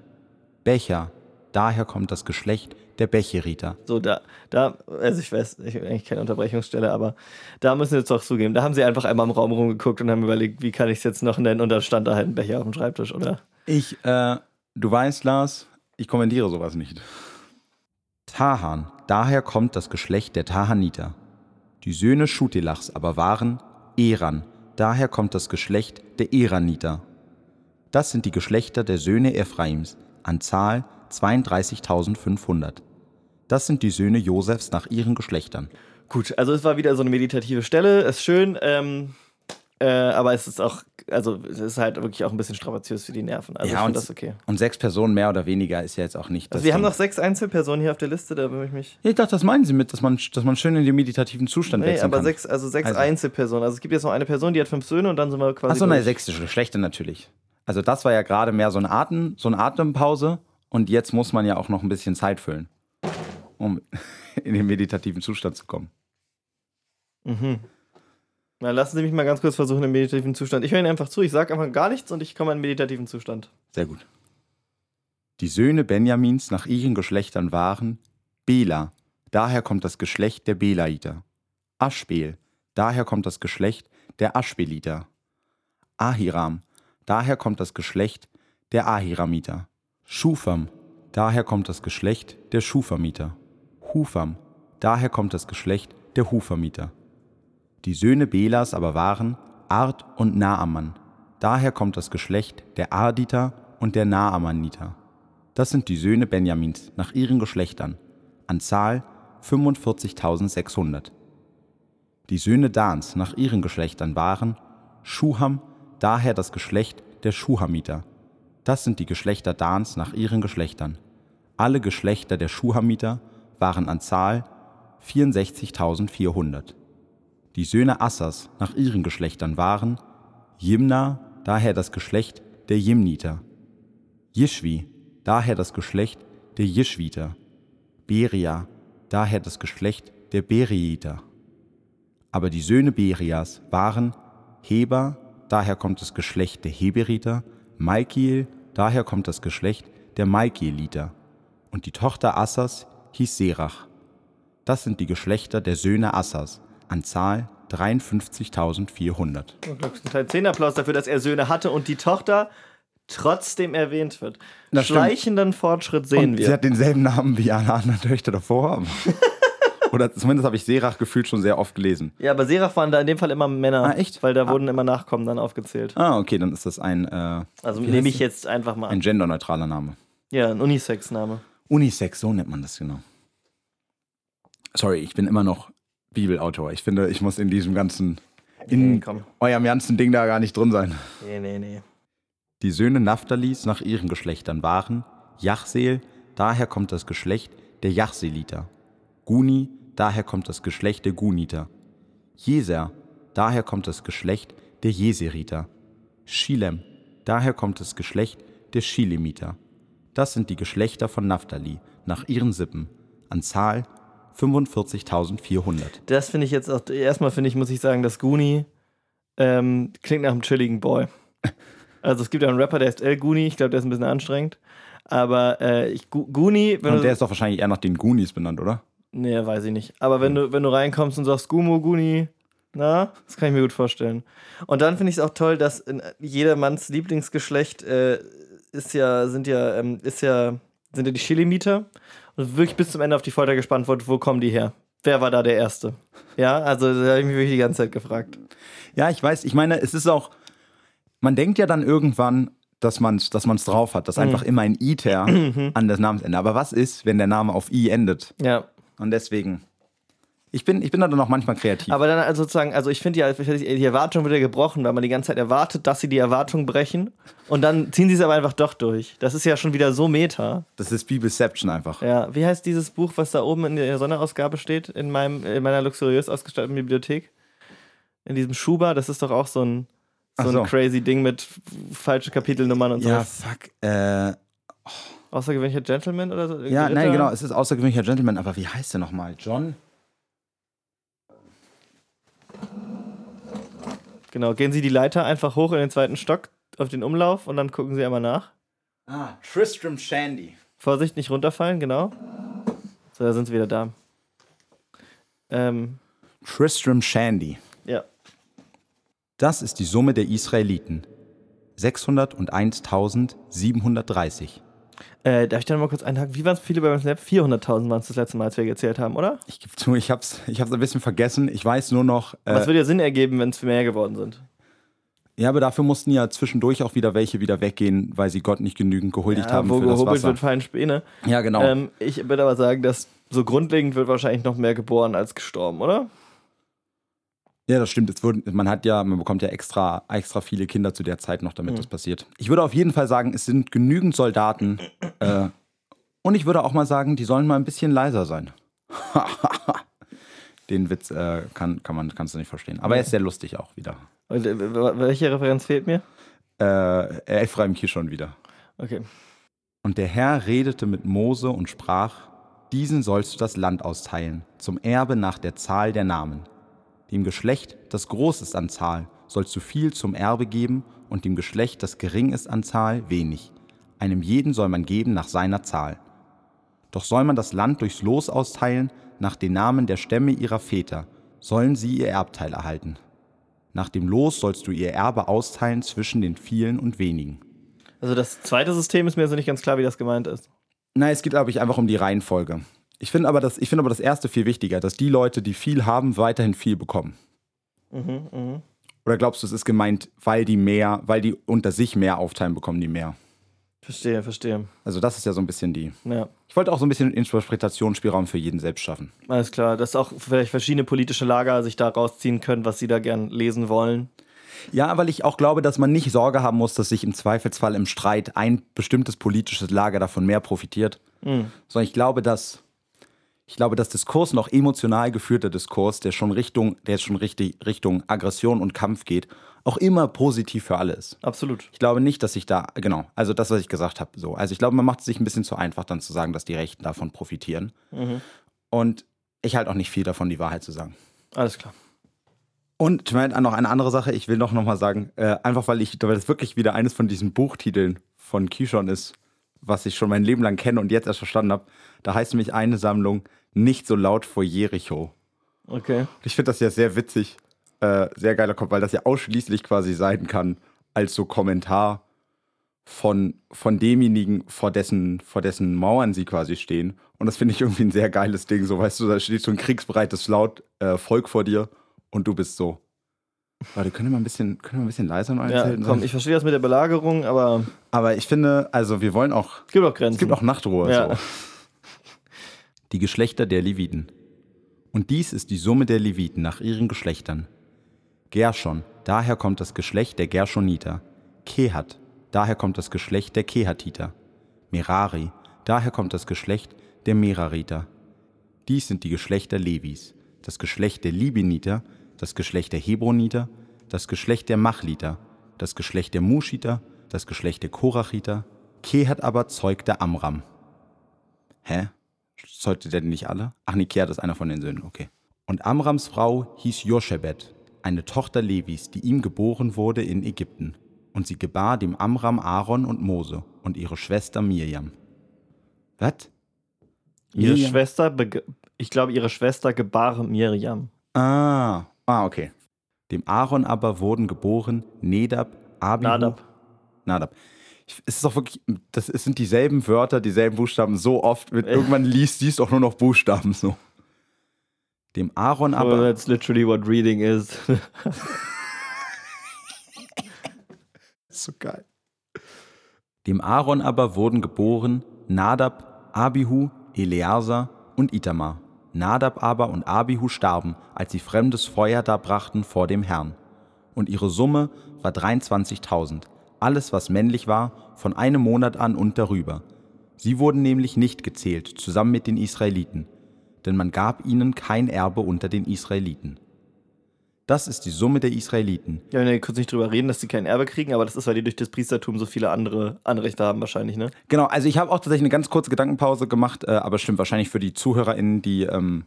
A: Becher, daher kommt das Geschlecht der Becheriter.
B: So, da, da, also ich weiß, ich habe eigentlich keine Unterbrechungsstelle, aber da müssen wir jetzt doch zugeben. Da haben sie einfach einmal im Raum rumgeguckt und haben überlegt, wie kann ich es jetzt noch nennen? Und da stand da halt ein Becher auf dem Schreibtisch, oder?
A: Ich, äh, du weißt, Lars, ich kommentiere sowas nicht. Tahan, daher kommt das Geschlecht der Tahaniter. Die Söhne Schutelachs aber waren Eran, daher kommt das Geschlecht der Eraniter. Das sind die Geschlechter der Söhne Ephraims, an Zahl 32.500. Das sind die Söhne Josefs nach ihren Geschlechtern.
B: Gut, also es war wieder so eine meditative Stelle, ist schön, ähm, äh, aber es ist auch, also es ist halt wirklich auch ein bisschen strapaziös für die Nerven. Also ich
A: und,
B: finde das okay.
A: und sechs Personen mehr oder weniger ist ja jetzt auch nicht das.
B: Also wir haben noch sechs Einzelpersonen hier auf der Liste, da würde ich mich.
A: Ja, ich dachte, das meinen Sie mit, dass man, dass man schön in den meditativen Zustand
B: Nee,
A: wechseln
B: aber
A: kann.
B: sechs, also sechs
A: Also-
B: Einzelpersonen. Also es gibt jetzt noch eine Person, die hat fünf Söhne und dann sind wir quasi.
A: Achso, nein, sechste Geschlechter natürlich. Also das war ja gerade mehr so, ein Atem, so eine Atempause und jetzt muss man ja auch noch ein bisschen Zeit füllen, um in den meditativen Zustand zu kommen.
B: Mhm. Na, lassen Sie mich mal ganz kurz versuchen im meditativen Zustand. Ich höre Ihnen einfach zu, ich sage einfach gar nichts und ich komme in den meditativen Zustand.
A: Sehr gut. Die Söhne Benjamins nach ihren Geschlechtern waren Bela, daher kommt das Geschlecht der Belaiter. Aschbel, daher kommt das Geschlecht der Aschbeliter. Ahiram, daher kommt das Geschlecht der Ahiramiter. Schufam, daher kommt das Geschlecht der Schufamiter. Hufam, daher kommt das Geschlecht der Hufamiter. Die Söhne Belas aber waren Ard und Naaman. Daher kommt das Geschlecht der Arditer und der Naamaniter. Das sind die Söhne Benjamins nach ihren Geschlechtern, an Zahl 45.600. Die Söhne Dans nach ihren Geschlechtern waren Schuham, daher das Geschlecht der Schuhamiter. Das sind die Geschlechter Dans nach ihren Geschlechtern. Alle Geschlechter der Schuhamiter waren an Zahl 64.400. Die Söhne Assas nach ihren Geschlechtern waren Jimna, daher das Geschlecht der Jimniter. Jischwi, daher das Geschlecht der Jischwiter. Beria, daher das Geschlecht der Beriiter. Aber die Söhne Berias waren Heber, daher kommt das Geschlecht der Heberiter, Malkiel, daher kommt das Geschlecht der Malkieliter. Und die Tochter Assas hieß Serach. Das sind die Geschlechter der Söhne Assas, an Zahl 53.400.
B: Und Glücksteil 10 Applaus dafür, dass er Söhne hatte und die Tochter trotzdem erwähnt wird.
A: Das stimmt.
B: Schleichenden Fortschritt sehen
A: Und
B: wir.
A: sie hat denselben Namen wie alle anderen Töchter davor. [laughs] Oder zumindest habe ich Serach gefühlt schon sehr oft gelesen.
B: ja, aber Serach waren da in dem Fall immer Männer.
A: Ah, echt?
B: Weil da wurden immer Nachkommen dann aufgezählt.
A: Ah, okay, dann ist das ein, äh,
B: Also nehme ich jetzt einfach mal
A: ein
B: an.
A: genderneutraler Name.
B: Ja, ein Unisex-Name.
A: Unisex, so nennt man das genau. Sorry, ich bin immer noch Bibelautor. Ich finde, ich muss in diesem ganzen, in
B: Nee,
A: eurem ganzen Ding da gar nicht drin sein.
B: Nee, nee, nee.
A: Die Söhne Naphthalis nach ihren Geschlechtern waren Jachseel, daher kommt das Geschlecht der Jachseliter. Guni, daher kommt das Geschlecht der Guniter. Jeser, daher kommt das Geschlecht der Jeseriter. Schilem, daher kommt das Geschlecht der Schilemiter. Das sind die Geschlechter von Naphtali nach ihren Sippen, an Zahl 45.400.
B: Das finde ich jetzt auch, erstmal finde ich, muss ich sagen, dass Goonie ähm, klingt nach einem chilligen Boy. Also es gibt ja einen Rapper, der ist El Goonie, ich glaube, der ist ein bisschen anstrengend. Aber äh, ich, Gu- Goonie, wenn
A: Und der ist doch wahrscheinlich eher nach den Goonies benannt, oder?
B: Nee, weiß ich nicht. Aber wenn du, wenn du reinkommst und sagst Gumo, Guni, na, das kann ich mir gut vorstellen. Und dann finde ich es auch toll, dass in jedermanns Lieblingsgeschlecht äh, ist ja, sind ja, ähm, ist ja, sind ja die Chilimiter. Und wirklich bis zum Ende auf die Folter gespannt wurde, wo kommen die her? Wer war da der Erste? Ja, also da habe ich mich wirklich die ganze Zeit gefragt.
A: Ja, ich weiß. Ich meine, es ist auch, man denkt ja dann irgendwann, dass man es dass man's drauf hat, dass einfach immer ein Iter an das Namensende. Aber was ist, wenn der Name auf I endet?
B: Ja.
A: Und deswegen, Ich bin, ich bin da dann auch manchmal kreativ.
B: Aber dann also sozusagen, also ich finde die, die Erwartung wird ja gebrochen, weil man die ganze Zeit erwartet, dass sie die Erwartung brechen und dann ziehen sie es aber einfach doch durch. Das ist ja schon wieder so meta.
A: das ist Bibelception einfach.
B: Ja, wie heißt dieses Buch, was da oben in der Sonderausgabe steht, in, meinem, in meiner luxuriös ausgestatteten Bibliothek? In diesem Schuber, das ist doch auch so ein, so
A: so.
B: ein crazy Ding mit falschen Kapitelnummern und
A: Ja,
B: so.
A: fuck. Äh,
B: Außergewöhnlicher Gentleman oder so?
A: ja,
B: Ritter?
A: nein, genau. Es ist außergewöhnlicher Gentleman, aber wie heißt der nochmal? John?
B: Genau, gehen Sie die Leiter einfach hoch in den zweiten Stock auf den Umlauf und dann gucken Sie einmal nach.
A: Ah, Tristram Shandy.
B: Vorsicht, nicht runterfallen, genau. So, da sind sie wieder da. Ähm,
A: Tristram Shandy.
B: ja.
A: Das ist die Summe der Israeliten. 601.730.
B: Äh, darf ich da noch mal kurz einhaken? Wie waren es viele bei beim Snap? 400.000 waren es das letzte Mal, als wir gezählt haben, oder?
A: Ich gebe zu, ich hab's, ich hab's ein bisschen vergessen. Ich weiß nur noch.
B: Es
A: Äh,
B: würde ja Sinn ergeben, wenn es mehr geworden sind.
A: ja, aber dafür mussten ja zwischendurch auch wieder welche wieder weggehen, weil sie Gott nicht genügend gehuldigt haben
B: wo
A: für das
B: gehobelt
A: Wasser.
B: wird, fallen Späne.
A: Ja, genau.
B: Ähm, ich würde aber sagen, dass so grundlegend wird wahrscheinlich noch mehr geboren als gestorben, oder?
A: Ja, das stimmt. Es wurden, man hat ja, man bekommt ja extra, extra viele Kinder zu der Zeit noch, damit
B: Mhm.
A: das passiert. Ich würde auf jeden Fall sagen, es sind genügend Soldaten. [clears throat] äh, und ich würde auch mal sagen, die sollen mal ein bisschen leiser sein. [laughs] Den Witz äh, kann, kann man, kannst du nicht verstehen. Aber er ist sehr lustig auch wieder.
B: Und, äh, welche Referenz fehlt mir?
A: Äh, Ephraim Kishon wieder.
B: Okay.
A: Und der Herr redete mit Mose und sprach: Diesen sollst du das Land austeilen, zum Erbe nach der Zahl der Namen. Dem Geschlecht, das groß ist an Zahl, sollst du viel zum Erbe geben, und dem Geschlecht, das gering ist an Zahl, wenig. Einem jeden soll man geben nach seiner Zahl. Doch soll man das Land durchs Los austeilen, nach den Namen der Stämme ihrer Väter, sollen sie ihr Erbteil erhalten. Nach dem Los sollst du ihr Erbe austeilen zwischen den vielen und wenigen.
B: Also das zweite System ist mir so nicht ganz klar, wie das gemeint ist.
A: Nein, es geht, glaube ich, einfach um die Reihenfolge. Ich finde aber, das- ich finde aber das erste viel wichtiger, dass die Leute, die viel haben, weiterhin viel bekommen.
B: Mhm, mhm.
A: Oder glaubst du, es ist gemeint, weil die mehr, weil die unter sich mehr aufteilen, bekommen die mehr?
B: Verstehe, verstehe.
A: Also das ist ja so ein bisschen die.
B: Ja.
A: Ich wollte auch so ein bisschen Interpretationsspielraum für jeden selbst schaffen.
B: Alles klar, dass auch vielleicht verschiedene politische Lager sich da rausziehen können, was sie da gern lesen wollen.
A: Ja, weil ich auch glaube, dass man nicht Sorge haben muss, dass sich im Zweifelsfall im Streit ein bestimmtes politisches Lager davon mehr profitiert.
B: Mhm.
A: Sondern ich glaube, dass ich glaube, dass Diskurs noch emotional geführter Diskurs, der schon Richtung, der schon richtig Richtung Aggression und Kampf geht, auch immer positiv für alle ist.
B: Absolut.
A: Ich glaube nicht, dass ich da, genau, also das, was ich gesagt habe, so. Also ich glaube, man macht es sich ein bisschen zu einfach, dann zu sagen, dass die Rechten davon profitieren.
B: Mhm.
A: Und ich halte auch nicht viel davon, die Wahrheit zu sagen.
B: Alles klar.
A: Und ich meine, noch eine andere Sache, ich will noch, noch mal sagen, äh, einfach weil ich, weil das wirklich wieder eines von diesen Buchtiteln von Kishon ist, was ich schon mein Leben lang kenne und jetzt erst verstanden habe. Da heißt nämlich eine Sammlung nicht so laut vor Jericho.
B: Okay.
A: Und ich finde das ja sehr witzig, äh, sehr geiler Kopf, weil das ja ausschließlich quasi sein kann als so Kommentar von, von demjenigen, vor dessen, vor dessen Mauern sie quasi stehen. Und das finde ich irgendwie ein sehr geiles Ding. So, weißt du, da steht so ein kriegsbereites Laut, äh, Volk vor dir und du bist so. Warte, können wir mal ein bisschen, können wir ein bisschen leiser noch
B: Ja,
A: erzählen?
B: komm, ich verstehe das mit der Belagerung, aber
A: Aber ich finde, also wir wollen auch,
B: es gibt auch Grenzen.
A: es gibt auch Nachtruhe.
B: Ja.
A: So. Die Geschlechter der Leviten. Und dies ist die Summe der Leviten nach ihren Geschlechtern. Gershon, daher kommt das Geschlecht der Gershoniter. Kehat, daher kommt das Geschlecht der Kehatiter. Merari, daher kommt das Geschlecht der Merariter. Dies sind die Geschlechter Levis, das Geschlecht der Libiniter, das Geschlecht der Hebroniter, das Geschlecht der Machliter, das Geschlecht der Muschiter, das Geschlecht der Korachiter. Kehat aber zeugte Amram. Hä? Zeugte der nicht alle? Ach nee, Kehat ist einer von den Söhnen, okay. Und Amrams Frau hieß Joschebet, eine Tochter Levis, die ihm geboren wurde in Ägypten. Und sie gebar dem Amram Aaron und Mose und ihre Schwester Mirjam. Was?
B: Ihre? Schwester, ich glaube, ihre Schwester gebar Miriam.
A: Ah, ah, okay. Dem Aaron aber wurden geboren Nedab, Abihu,
B: Nadab.
A: Nadab. Ich- Es ist doch wirklich, das es sind dieselben Wörter, dieselben Buchstaben so oft. Mit, irgendwann liest, siehst du auch nur noch Buchstaben so. Dem Aaron
B: Aber
A: aber,
B: that's literally what reading is. [laughs]
A: so geil. Dem Aaron aber wurden geboren Nadab, Abihu, Eleazar und Itamar. Nadab aber und Abihu starben, als sie fremdes Feuer darbrachten vor dem Herrn. Und ihre Summe war 23.000, alles was männlich war, von einem Monat an und darüber. Sie wurden nämlich nicht gezählt, zusammen mit den Israeliten, denn man gab ihnen kein Erbe unter den Israeliten. Das ist die Summe der Israeliten.
B: Ja, wir kurz nicht drüber reden, dass sie kein Erbe kriegen, aber das ist, weil die durch das Priestertum so viele andere Anrechte haben, wahrscheinlich, ne?
A: Genau, also ich habe auch tatsächlich eine ganz kurze Gedankenpause gemacht, äh, aber stimmt wahrscheinlich für die ZuhörerInnen, die, ähm,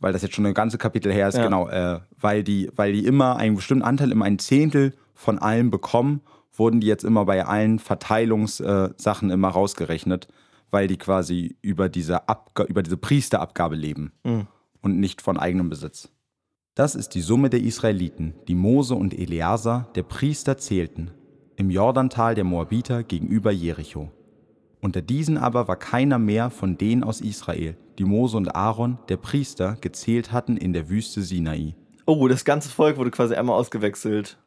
A: weil das jetzt schon eine ganze Kapitel her ist,
B: Ja.
A: genau, äh, weil, die, weil die immer einen bestimmten Anteil, immer ein Zehntel von allem bekommen, wurden die jetzt immer bei allen Verteilungssachen immer rausgerechnet, weil die quasi über diese, Abga über diese Priesterabgabe leben
B: Mhm.
A: und nicht von eigenem Besitz. Das ist die Summe der Israeliten, die Mose und Eleazar, der Priester, zählten, im Jordantal der Moabiter gegenüber Jericho. Unter diesen aber war keiner mehr von denen aus Israel, die Mose und Aaron, der Priester, gezählt hatten in der Wüste Sinai.
B: Oh, das ganze Volk wurde quasi einmal ausgewechselt.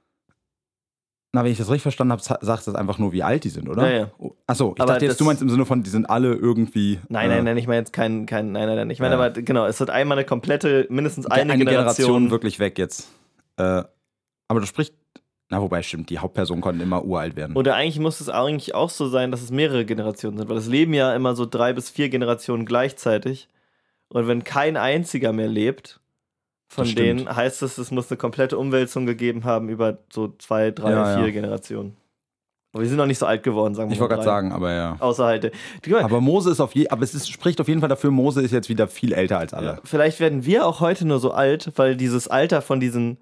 A: Na, wenn ich das richtig verstanden habe, sa- sagt das einfach nur, wie alt die sind, oder?
B: Ja, ja.
A: Oh, Achso, ich
B: Aber
A: dachte jetzt, du meinst im Sinne von, die sind alle irgendwie.
B: Nein,
A: äh,
B: nein, nein, ich meine jetzt kein, kein nein, nein, nein. Ich meine
A: Ja.
B: aber, genau, es wird einmal eine komplette, mindestens eine,
A: eine, Generation,
B: Generation.
A: wirklich weg jetzt. Äh, aber du sprichst. Na, wobei, stimmt, die Hauptpersonen konnten immer uralt werden.
B: Oder eigentlich muss es eigentlich auch so sein, dass es mehrere Generationen sind, weil es leben ja immer so drei bis vier Generationen gleichzeitig. Und wenn kein einziger mehr lebt, von
A: Das stimmt.
B: denen heißt es, es muss eine komplette Umwälzung gegeben haben über so zwei, drei,
A: Ja,
B: vier
A: ja.
B: Generationen. Aber wir sind noch nicht so alt geworden, sagen wir
A: ich wollte
B: mal.
A: gerade sagen, aber ja.
B: Außer halt. Mal,
A: Aber Mose ist auf je, aber es ist, spricht auf jeden Fall dafür, Mose ist jetzt wieder viel älter als alle.
B: Ja, vielleicht werden wir auch heute nur so alt, weil dieses Alter von diesen,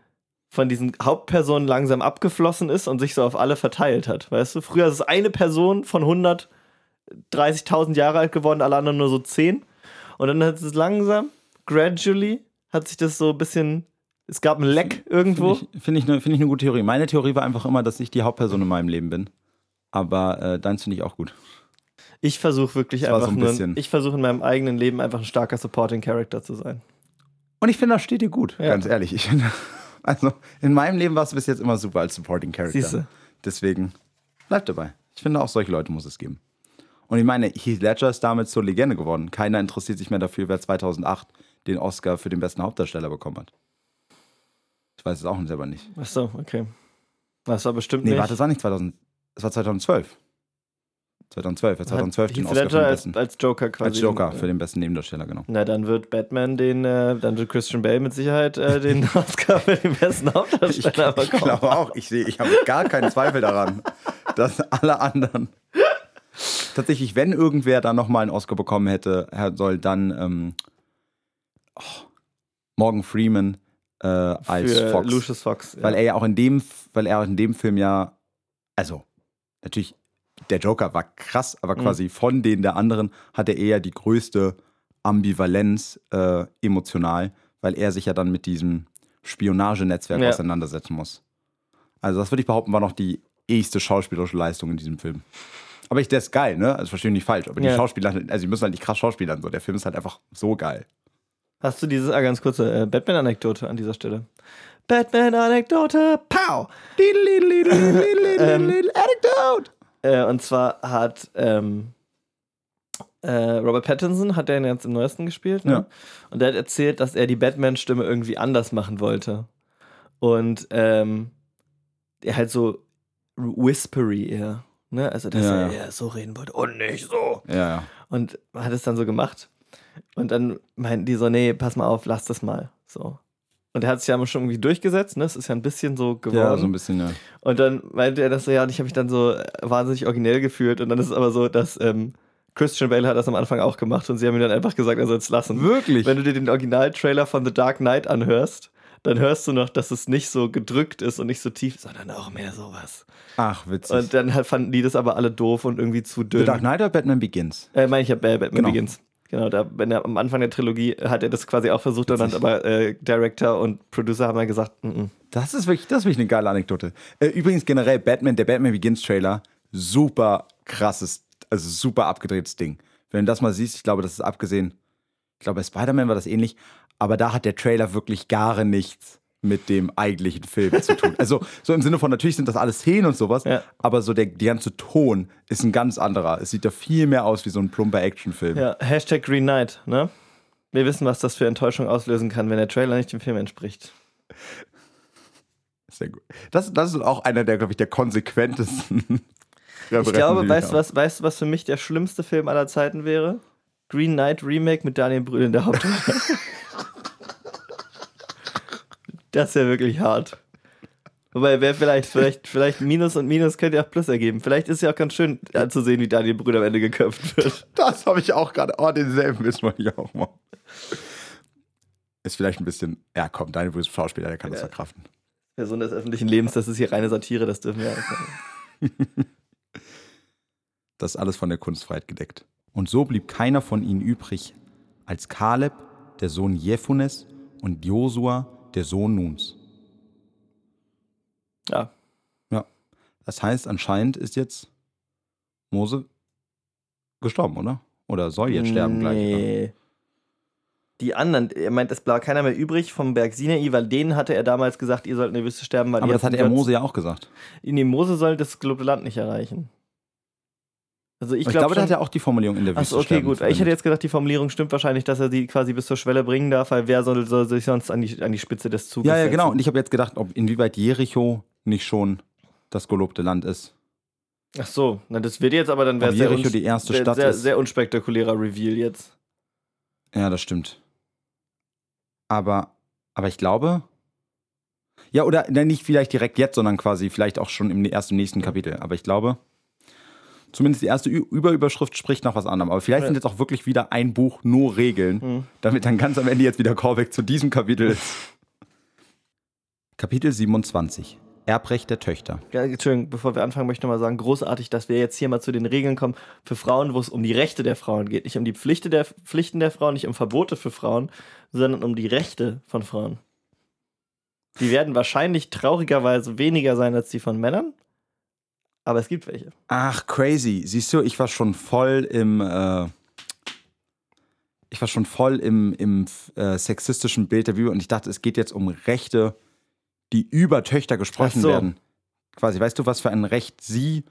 B: von diesen Hauptpersonen langsam abgeflossen ist und sich so auf alle verteilt hat. Weißt du, früher ist es eine Person von 130.000 Jahre alt geworden, alle anderen nur so 10. Und dann hat es langsam, gradually, hat sich das so ein bisschen, es gab ein Leck irgendwo.
A: Finde ich, finde ich, eine, finde ich eine gute Theorie. Meine Theorie war einfach immer, dass ich die Hauptperson in meinem Leben bin. Aber äh, deins finde ich auch gut.
B: Ich versuche wirklich
A: Das
B: einfach
A: so ein
B: nur, ich versuche in meinem eigenen Leben einfach ein starker Supporting Character zu sein.
A: Und ich finde, das steht dir gut,
B: Ja.
A: ganz ehrlich. Ich finde, [laughs] also in meinem Leben warst du bis jetzt immer super als Supporting Character.
B: Siehste.
A: Deswegen bleib dabei. Ich finde, auch solche Leute muss es geben. Und ich meine, Heath Ledger ist damit zur Legende geworden. Keiner interessiert sich mehr dafür, wer 2008 den Oscar für den besten Hauptdarsteller bekommen hat. Ich weiß es auch selber nicht.
B: Ach so, okay. Das war bestimmt
A: Nee,
B: nicht.
A: warte, es war nicht 2000. Es war 2012. 2012, ja, 2012
B: Hat
A: den
B: Heath
A: Oscar für
B: Ledger
A: den
B: als,
A: besten.
B: als Joker quasi.
A: Als Joker für den besten Nebendarsteller, genau.
B: Na, dann wird Batman den, äh, dann wird Christian Bale mit Sicherheit äh, den [laughs] Oscar für den besten Hauptdarsteller
A: Ich
B: bekommen.
A: glaube auch. Ich sehe, ich habe gar keinen Zweifel daran, [laughs] dass alle anderen. Tatsächlich, wenn irgendwer da nochmal einen Oscar bekommen hätte, soll dann ähm, oh, Morgan Freeman äh, als
B: für
A: Fox.
B: Lucius Fox.
A: Weil
B: ja.
A: er ja auch in dem, weil er auch in dem Film ja, also natürlich, der Joker war krass, aber
B: Mhm.
A: quasi von den der anderen hat er eher die größte Ambivalenz äh, emotional, weil er sich ja dann mit diesem Spionagenetzwerk
B: Ja.
A: auseinandersetzen muss. Also das würde ich behaupten, war noch die eheste schauspielerische Leistung in diesem Film. Aber ich, der ist geil, ne? Also verstehe mich nicht falsch. Aber die
B: Ja.
A: Schauspieler, also die müssen halt nicht krass schauspielern. So. Der Film ist halt einfach so geil.
B: Hast du diese, ah, ganz kurze äh, Batman-Anekdote an dieser Stelle? Batman-Anekdote, pow!
A: Anecdote!
B: Äh, und zwar hat ähm, äh, Robert Pattinson, hat der jetzt im neuesten gespielt, ne?
A: Ja.
B: Und der hat erzählt, dass er die Batman-Stimme irgendwie anders machen wollte. Und ähm, er halt so whispery eher. Ne? Also, dass
A: Ja,
B: er
A: ja.
B: so reden wollte und nicht so.
A: Ja.
B: Und hat es dann so gemacht. Und dann meinten die so, nee, pass mal auf, lass das mal. So. Und er hat sich ja schon irgendwie durchgesetzt, ne? Es ist ja ein bisschen so geworden.
A: Ja, so ein bisschen, ja.
B: Und dann meinte er das so, ja, und ich habe mich dann so wahnsinnig originell gefühlt. Und dann ist es aber so, dass ähm, Christian Bale hat das am Anfang auch gemacht und sie haben ihm dann einfach gesagt, er soll es lassen.
A: Wirklich?
B: Wenn du dir den Original-Trailer von The Dark Knight anhörst, dann hörst du noch, dass es nicht so gedrückt ist und nicht so tief, sondern auch mehr sowas.
A: Ach, witzig.
B: Und dann halt fanden die das aber alle doof und irgendwie zu dünn.
A: The Dark Knight oder Batman Begins?
B: Äh, meine ich ja, äh, Batman
A: Genau.
B: Begins. Genau, da, wenn er am Anfang der Trilogie hat er das quasi auch versucht, und dann aber äh, Director und Producer haben dann gesagt, mm -mm.
A: Das ist wirklich, das ist wirklich eine geile Anekdote. Äh, übrigens generell Batman, der Batman Begins Trailer, super krasses, also super abgedrehtes Ding. Wenn du das mal siehst, ich glaube, das ist abgesehen, ich glaube, bei Spider-Man war das ähnlich, aber da hat der Trailer wirklich gar nichts mit dem eigentlichen Film zu tun. Also so im Sinne von, natürlich sind das alles Szenen und sowas,
B: Ja.
A: aber so der, der ganze Ton ist ein ganz anderer. Es sieht da viel mehr aus wie so ein plumper Actionfilm.
B: ja, Hashtag Green Knight, ne? Wir wissen, was das für Enttäuschung auslösen kann, wenn der Trailer nicht dem Film entspricht.
A: Sehr gut. Das, das ist auch einer der, glaube ich, der konsequentesten. [laughs]
B: Ich glaube, weißt du, was, weißt, was für mich der schlimmste Film aller Zeiten wäre? Green Knight Remake mit Daniel Brühl in der Hauptrolle. [laughs] das wäre wirklich hart. Wobei wäre vielleicht, vielleicht, vielleicht Minus und Minus könnte ja auch Plus ergeben. Vielleicht ist es ja auch ganz schön ja, zu sehen, wie Daniel Brüder am Ende geköpft wird.
A: Das habe ich auch gerade. Oh, denselben wissen wir hier auch mal. Ist vielleicht ein bisschen. Ja, komm, Daniel Brüder ist Schauspieler, der kann ja. das verkraften.
B: Person des öffentlichen Lebens, das ist hier reine Satire, das dürfen wir auch [laughs]
A: Das ist alles von der Kunstfreiheit gedeckt. Und so blieb keiner von ihnen übrig, als Kaleb, der Sohn Jephunes, und Josua, der Sohn Nuns.
B: Ja.
A: Ja. Das heißt, anscheinend ist jetzt Mose gestorben, oder? Oder soll jetzt sterben gleich? Nee.
B: Die anderen, er meint, es bleibt keiner mehr übrig vom Berg Sinai, weil denen hatte er damals gesagt, ihr sollt in der Wüste sterben. Weil
A: Aber das hat er Mose ja auch gesagt.
B: Dem Mose soll das gelobte Land nicht erreichen.
A: Also ich, glaub ich glaube, da hat er auch die Formulierung in der Wüste.
B: Achso, okay, gut. Ich hätte jetzt gedacht, die Formulierung stimmt wahrscheinlich, dass er die quasi bis zur Schwelle bringen darf, weil wer soll, soll sich sonst an die, an die Spitze des Zuges
A: Ja, ja, genau. Und ich habe jetzt gedacht, ob inwieweit Jericho nicht schon das gelobte Land ist.
B: Ach so, na das wird jetzt aber dann
A: wäre Jericho die erste Stadt
B: sehr, sehr unspektakulärer Reveal jetzt.
A: Ja, das stimmt. Aber, aber ich glaube. Ja, oder nicht vielleicht direkt jetzt, sondern quasi vielleicht auch schon im ersten nächsten Kapitel. Aber ich glaube, zumindest die erste Ü Überüberschrift spricht nach was anderem. Aber vielleicht ja. sind jetzt auch wirklich wieder ein Buch nur Regeln, mhm. damit dann ganz am Ende jetzt wieder Callback zu diesem Kapitel ist. Kapitel 27 Erbrecht der Töchter.
B: Ja, Entschuldigung, bevor wir anfangen, möchte ich nochmal sagen, großartig, dass wir jetzt hier mal zu den Regeln kommen für Frauen, wo es um die Rechte der Frauen geht. Nicht um die Pflichten der, Pflichten der Frauen, nicht um Verbote für Frauen, sondern um die Rechte von Frauen. Die werden wahrscheinlich traurigerweise weniger sein als die von Männern, aber es gibt welche.
A: Ach, crazy. Siehst du, ich war schon voll im. Äh ich war schon voll im, im äh, sexistischen Bild der Bibel und ich dachte, es geht jetzt um Rechte die über Töchter gesprochen so. werden. Quasi, weißt du, was für ein Recht sie,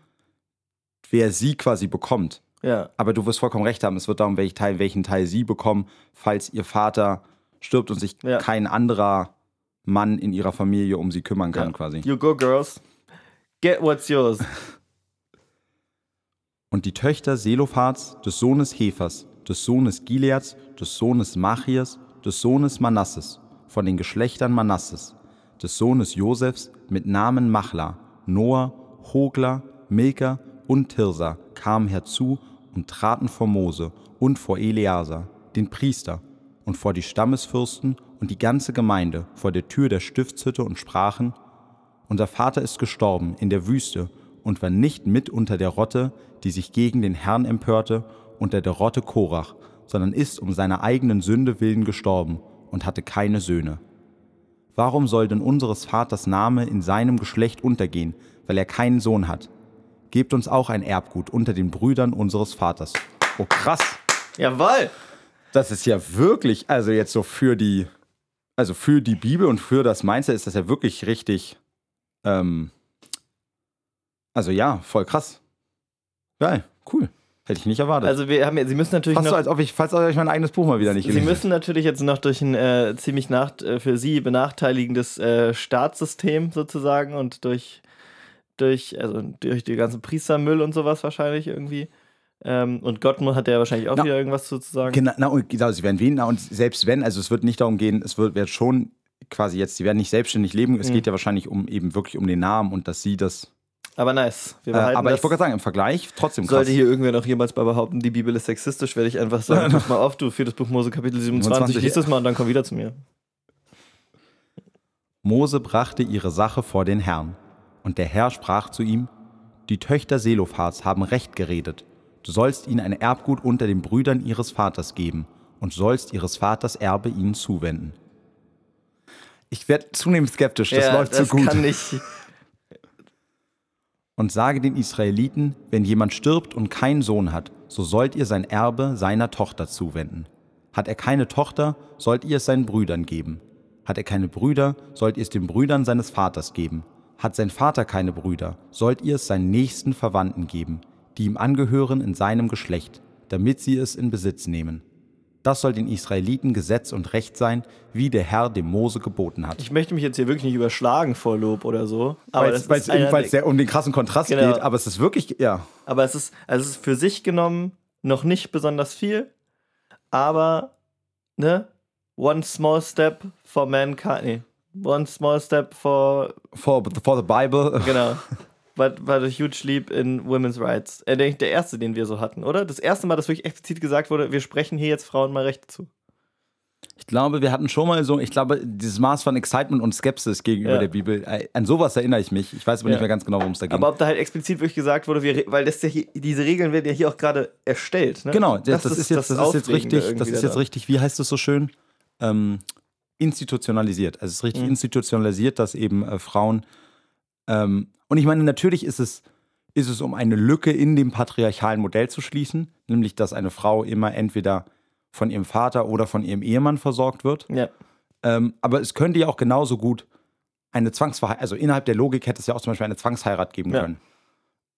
A: wer sie quasi bekommt.
B: Ja.
A: Aber du wirst vollkommen recht haben, es wird darum, welchen Teil, welchen Teil sie bekommen, falls ihr Vater stirbt und sich ja. kein anderer Mann in ihrer Familie um sie kümmern kann, ja. quasi.
B: You go, girls. Get what's yours.
A: Und die Töchter Selophats, des Sohnes Hefers, des Sohnes Gileads, des Sohnes Machias, des Sohnes Manasses, von den Geschlechtern Manasses, des Sohnes Josefs mit Namen Machla, Noah, Hogla, Milka und Tirsa kamen herzu und traten vor Mose und vor Eleazar, den Priester, und vor die Stammesfürsten und die ganze Gemeinde vor der Tür der Stiftshütte und sprachen, Unser Vater ist gestorben in der Wüste und war nicht mit unter der Rotte, die sich gegen den Herrn empörte, unter der Rotte Korach, sondern ist um seiner eigenen Sünde willen gestorben und hatte keine Söhne. Warum soll denn unseres Vaters Name in seinem Geschlecht untergehen, weil er keinen Sohn hat? Gebt uns auch ein Erbgut unter den Brüdern unseres Vaters. Oh, krass.
B: Jawoll.
A: Das ist ja wirklich, also jetzt so für die, also für die Bibel und für das Mindset ist das ja wirklich richtig, ähm, also ja, voll krass. Geil, cool. Hätte ich nicht erwartet.
B: Also wir haben, Sie müssen natürlich
A: Fast noch, so, als ob ich, falls euch mein eigenes Buch mal wieder nicht
B: Sie müssen natürlich jetzt noch durch ein äh, ziemlich nach, äh, für Sie benachteiligendes äh, Staatssystem sozusagen und durch, durch, also durch die ganzen Priestermüll und sowas wahrscheinlich irgendwie. Ähm, und Gottmund hat ja wahrscheinlich auch na, wieder irgendwas zu sagen.
A: Genau, na, und, genau, sie werden wen, na, und selbst wenn, also es wird nicht darum gehen, es wird, wird schon quasi jetzt, sie werden nicht selbstständig leben, es mhm. geht ja wahrscheinlich um eben wirklich um den Namen und dass sie das
B: aber nice.
A: Äh, aber ich wollte gerade sagen, im Vergleich trotzdem
B: krass. Sollte hier irgendwer noch jemals mal behaupten, die Bibel ist sexistisch, werde ich einfach sagen, [laughs] pass mal auf, du viertes Buch Mose Kapitel 27, lies das mal und dann komm wieder zu mir.
A: Mose brachte ihre Sache vor den Herrn. Und der Herr sprach zu ihm, die Töchter Selophats haben recht geredet. Du sollst ihnen ein Erbgut unter den Brüdern ihres Vaters geben und sollst ihres Vaters Erbe ihnen zuwenden. Ich werde zunehmend skeptisch, das ja, läuft das zu gut.
B: Kann nicht [laughs]
A: und sage den Israeliten, wenn jemand stirbt und keinen Sohn hat, so sollt ihr sein Erbe seiner Tochter zuwenden. Hat er keine Tochter, sollt ihr es seinen Brüdern geben. Hat er keine Brüder, sollt ihr es den Brüdern seines Vaters geben. Hat sein Vater keine Brüder, sollt ihr es seinen nächsten Verwandten geben, die ihm angehören in seinem Geschlecht, damit sie es in Besitz nehmen. Das soll den Israeliten Gesetz und Recht sein, wie der Herr dem Mose geboten hat.
B: Ich möchte mich jetzt hier wirklich nicht überschlagen vor Lob oder so. Aber
A: Weil
B: das
A: es ebenfalls sehr um den krassen Kontrast
B: Genau.
A: geht, aber es ist wirklich, ja.
B: Aber es ist, also es ist für sich genommen noch nicht besonders viel, aber ne, one small step for mankind, nee, one small step for,
A: For, for the Bible.
B: genau, [laughs] but a huge leap in women's rights. Äh, der, der erste, den wir so hatten, oder? Das erste Mal, dass wirklich explizit gesagt wurde, wir sprechen hier jetzt Frauen mal Rechte zu.
A: Ich glaube, wir hatten schon mal so, ich glaube, dieses Maß von Excitement und Skepsis gegenüber
B: Ja.
A: der Bibel, äh, an sowas erinnere ich mich. Ich weiß aber
B: Ja.
A: nicht mehr ganz genau, worum es da ging.
B: Aber ob da halt explizit wirklich gesagt wurde, wir, weil das ja hier, diese Regeln werden ja hier auch gerade erstellt. Ne?
A: genau, das, das, ist jetzt, das ist jetzt richtig, das ist jetzt richtig, wie heißt es so schön? Ähm, institutionalisiert. Also es ist richtig
B: Mhm.
A: institutionalisiert, dass eben äh, Frauen ähm, und ich meine, natürlich ist es, ist es, um eine Lücke in dem patriarchalen Modell zu schließen, nämlich dass eine Frau immer entweder von ihrem Vater oder von ihrem Ehemann versorgt wird.
B: Ja.
A: Ähm, aber es könnte ja auch genauso gut eine Zwangsverheirat, also innerhalb der Logik hätte es ja auch zum Beispiel eine Zwangsheirat geben
B: Ja.
A: können.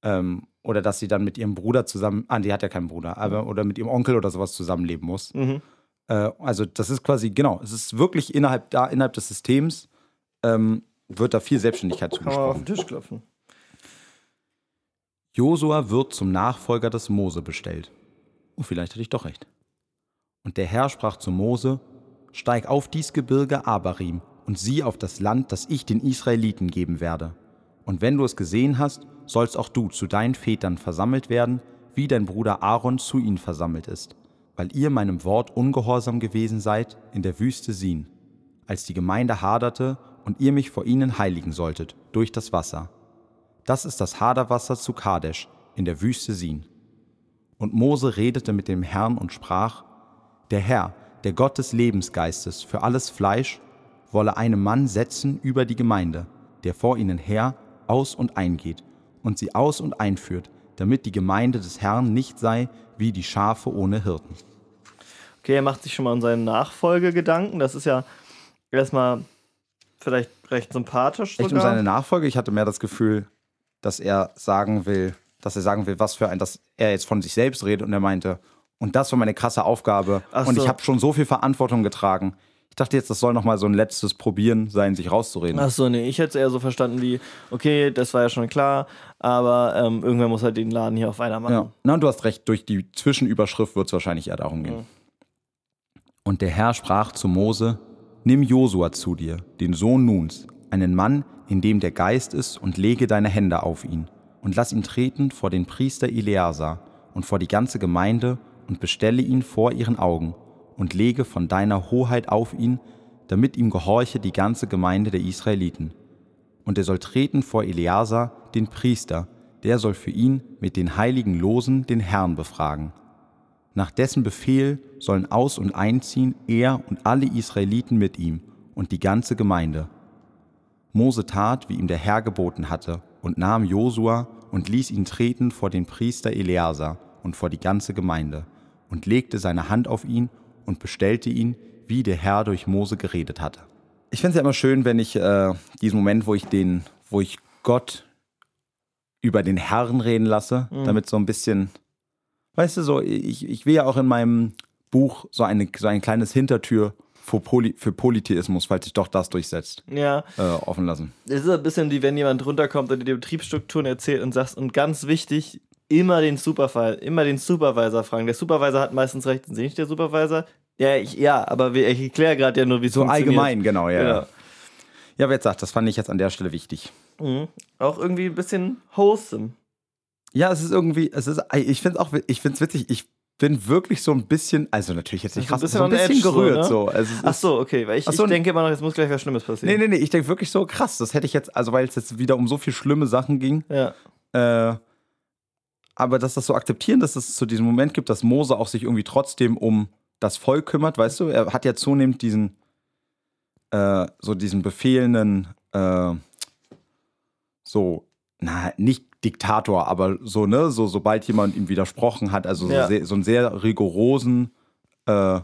A: Ähm, oder dass sie dann mit ihrem Bruder zusammen, ah, die hat ja keinen Bruder, aber oder mit ihrem Onkel oder sowas zusammenleben muss.
B: Mhm.
A: Äh, also das ist quasi, genau, es ist wirklich innerhalb da, innerhalb des Systems ähm, wird da viel Selbstständigkeit
B: Kann man auf
A: zugesprochen.
B: den Tisch klopfen.
A: Josua wird zum Nachfolger des Mose bestellt. Oh, vielleicht hatte ich doch recht. Und der Herr sprach zu Mose: Steig auf dies Gebirge Abarim und sieh auf das Land, das ich den Israeliten geben werde. Und wenn du es gesehen hast, sollst auch du zu deinen Vätern versammelt werden, wie dein Bruder Aaron zu ihnen versammelt ist, weil ihr meinem Wort ungehorsam gewesen seid in der Wüste Sin, als die Gemeinde haderte und ihr mich vor ihnen heiligen solltet durch das Wasser. Das ist das Haderwasser zu Kadesh in der Wüste Sin. Und Mose redete mit dem Herrn und sprach, Der Herr, der Gott des Lebensgeistes für alles Fleisch, wolle einen Mann setzen über die Gemeinde, der vor ihnen her aus und eingeht und sie aus und einführt, damit die Gemeinde des Herrn nicht sei wie die Schafe ohne Hirten.
B: Okay, er macht sich schon mal um seine Nachfolge Gedanken. Das ist ja erstmal vielleicht recht sympathisch.
A: Echt um
B: sogar.
A: seine Nachfolge? Ich hatte mehr das Gefühl, dass er sagen will, dass er sagen will, was für ein, dass er jetzt von sich selbst redet und er meinte, und das war meine krasse Aufgabe
B: Ach
A: und
B: so.
A: ich habe schon so viel Verantwortung getragen. Ich dachte jetzt, das soll noch mal so ein letztes Probieren sein, sich rauszureden.
B: Ach so, nee, ich hätte es eher so verstanden wie, okay, das war ja schon klar, aber ähm, irgendwer muss halt den Laden hier auf einer machen.
A: Ja, na, und du hast recht, durch die Zwischenüberschrift wird es wahrscheinlich eher darum gehen. Und der Herr sprach zu Mose: Nimm Josua zu dir, den Sohn Nuns, einen Mann, in dem der Geist ist, und lege deine Hände auf ihn, und lass ihn treten vor den Priester Eleazar und vor die ganze Gemeinde, und bestelle ihn vor ihren Augen, und lege von deiner Hoheit auf ihn, damit ihm gehorche die ganze Gemeinde der Israeliten. Und er soll treten vor Eleazar, den Priester, der soll für ihn mit den heiligen Losen den Herrn befragen. Nach dessen Befehl sollen aus und einziehen er und alle Israeliten mit ihm und die ganze Gemeinde. Mose tat, wie ihm der Herr geboten hatte, und nahm Josua und ließ ihn treten vor den Priester Eleazar und vor die ganze Gemeinde, und legte seine Hand auf ihn und bestellte ihn, wie der Herr durch Mose geredet hatte. Ich finde es ja immer schön, wenn ich äh, diesen Moment, wo ich den, wo ich Gott über den Herrn reden lasse, damit so ein bisschen, weißt du, so, ich, ich will ja auch in meinem Buch so, eine, so ein kleines Hintertür für, Poly, für Polytheismus, falls sich doch das durchsetzt,
B: Ja,
A: äh, offen lassen.
B: es ist ein bisschen wie wenn jemand runterkommt und dir die Betriebsstrukturen erzählt und sagst, und ganz wichtig, immer den Supervisor, immer den Supervisor fragen. Der Supervisor hat meistens recht, sind Sie nicht der Supervisor? Ja, ich, ja, aber ich erkläre gerade ja nur, wie es
A: So allgemein, genau, ja.
B: Genau.
A: Ja, ja wer jetzt sagt, das fand ich jetzt an der Stelle wichtig.
B: Mhm. Auch irgendwie ein bisschen wholesome.
A: Ja, es ist irgendwie, es ist, ich finde es auch, ich finde es witzig, ich bin wirklich so ein bisschen, also natürlich jetzt nicht krass,
B: ein bisschen
A: so ein bisschen
B: edge so,
A: gerührt
B: ne?
A: so. Also
B: Ach so, okay, weil ich,
A: so,
B: ich denke immer noch, jetzt muss gleich was Schlimmes passieren.
A: Nee, nee, nee, ich denke wirklich so krass, das hätte ich jetzt, also weil es jetzt wieder um so viel schlimme Sachen ging,
B: Ja.
A: äh, aber dass das so akzeptieren, dass es zu diesem Moment gibt, dass Mose auch sich irgendwie trotzdem um das Volk kümmert, weißt du, er hat ja zunehmend diesen, äh, so diesen befehlenden, äh, so, na, nicht Diktator, aber so, ne, so, sobald jemand ihm widersprochen hat, also
B: Ja.
A: so, sehr, so einen sehr rigorosen, äh,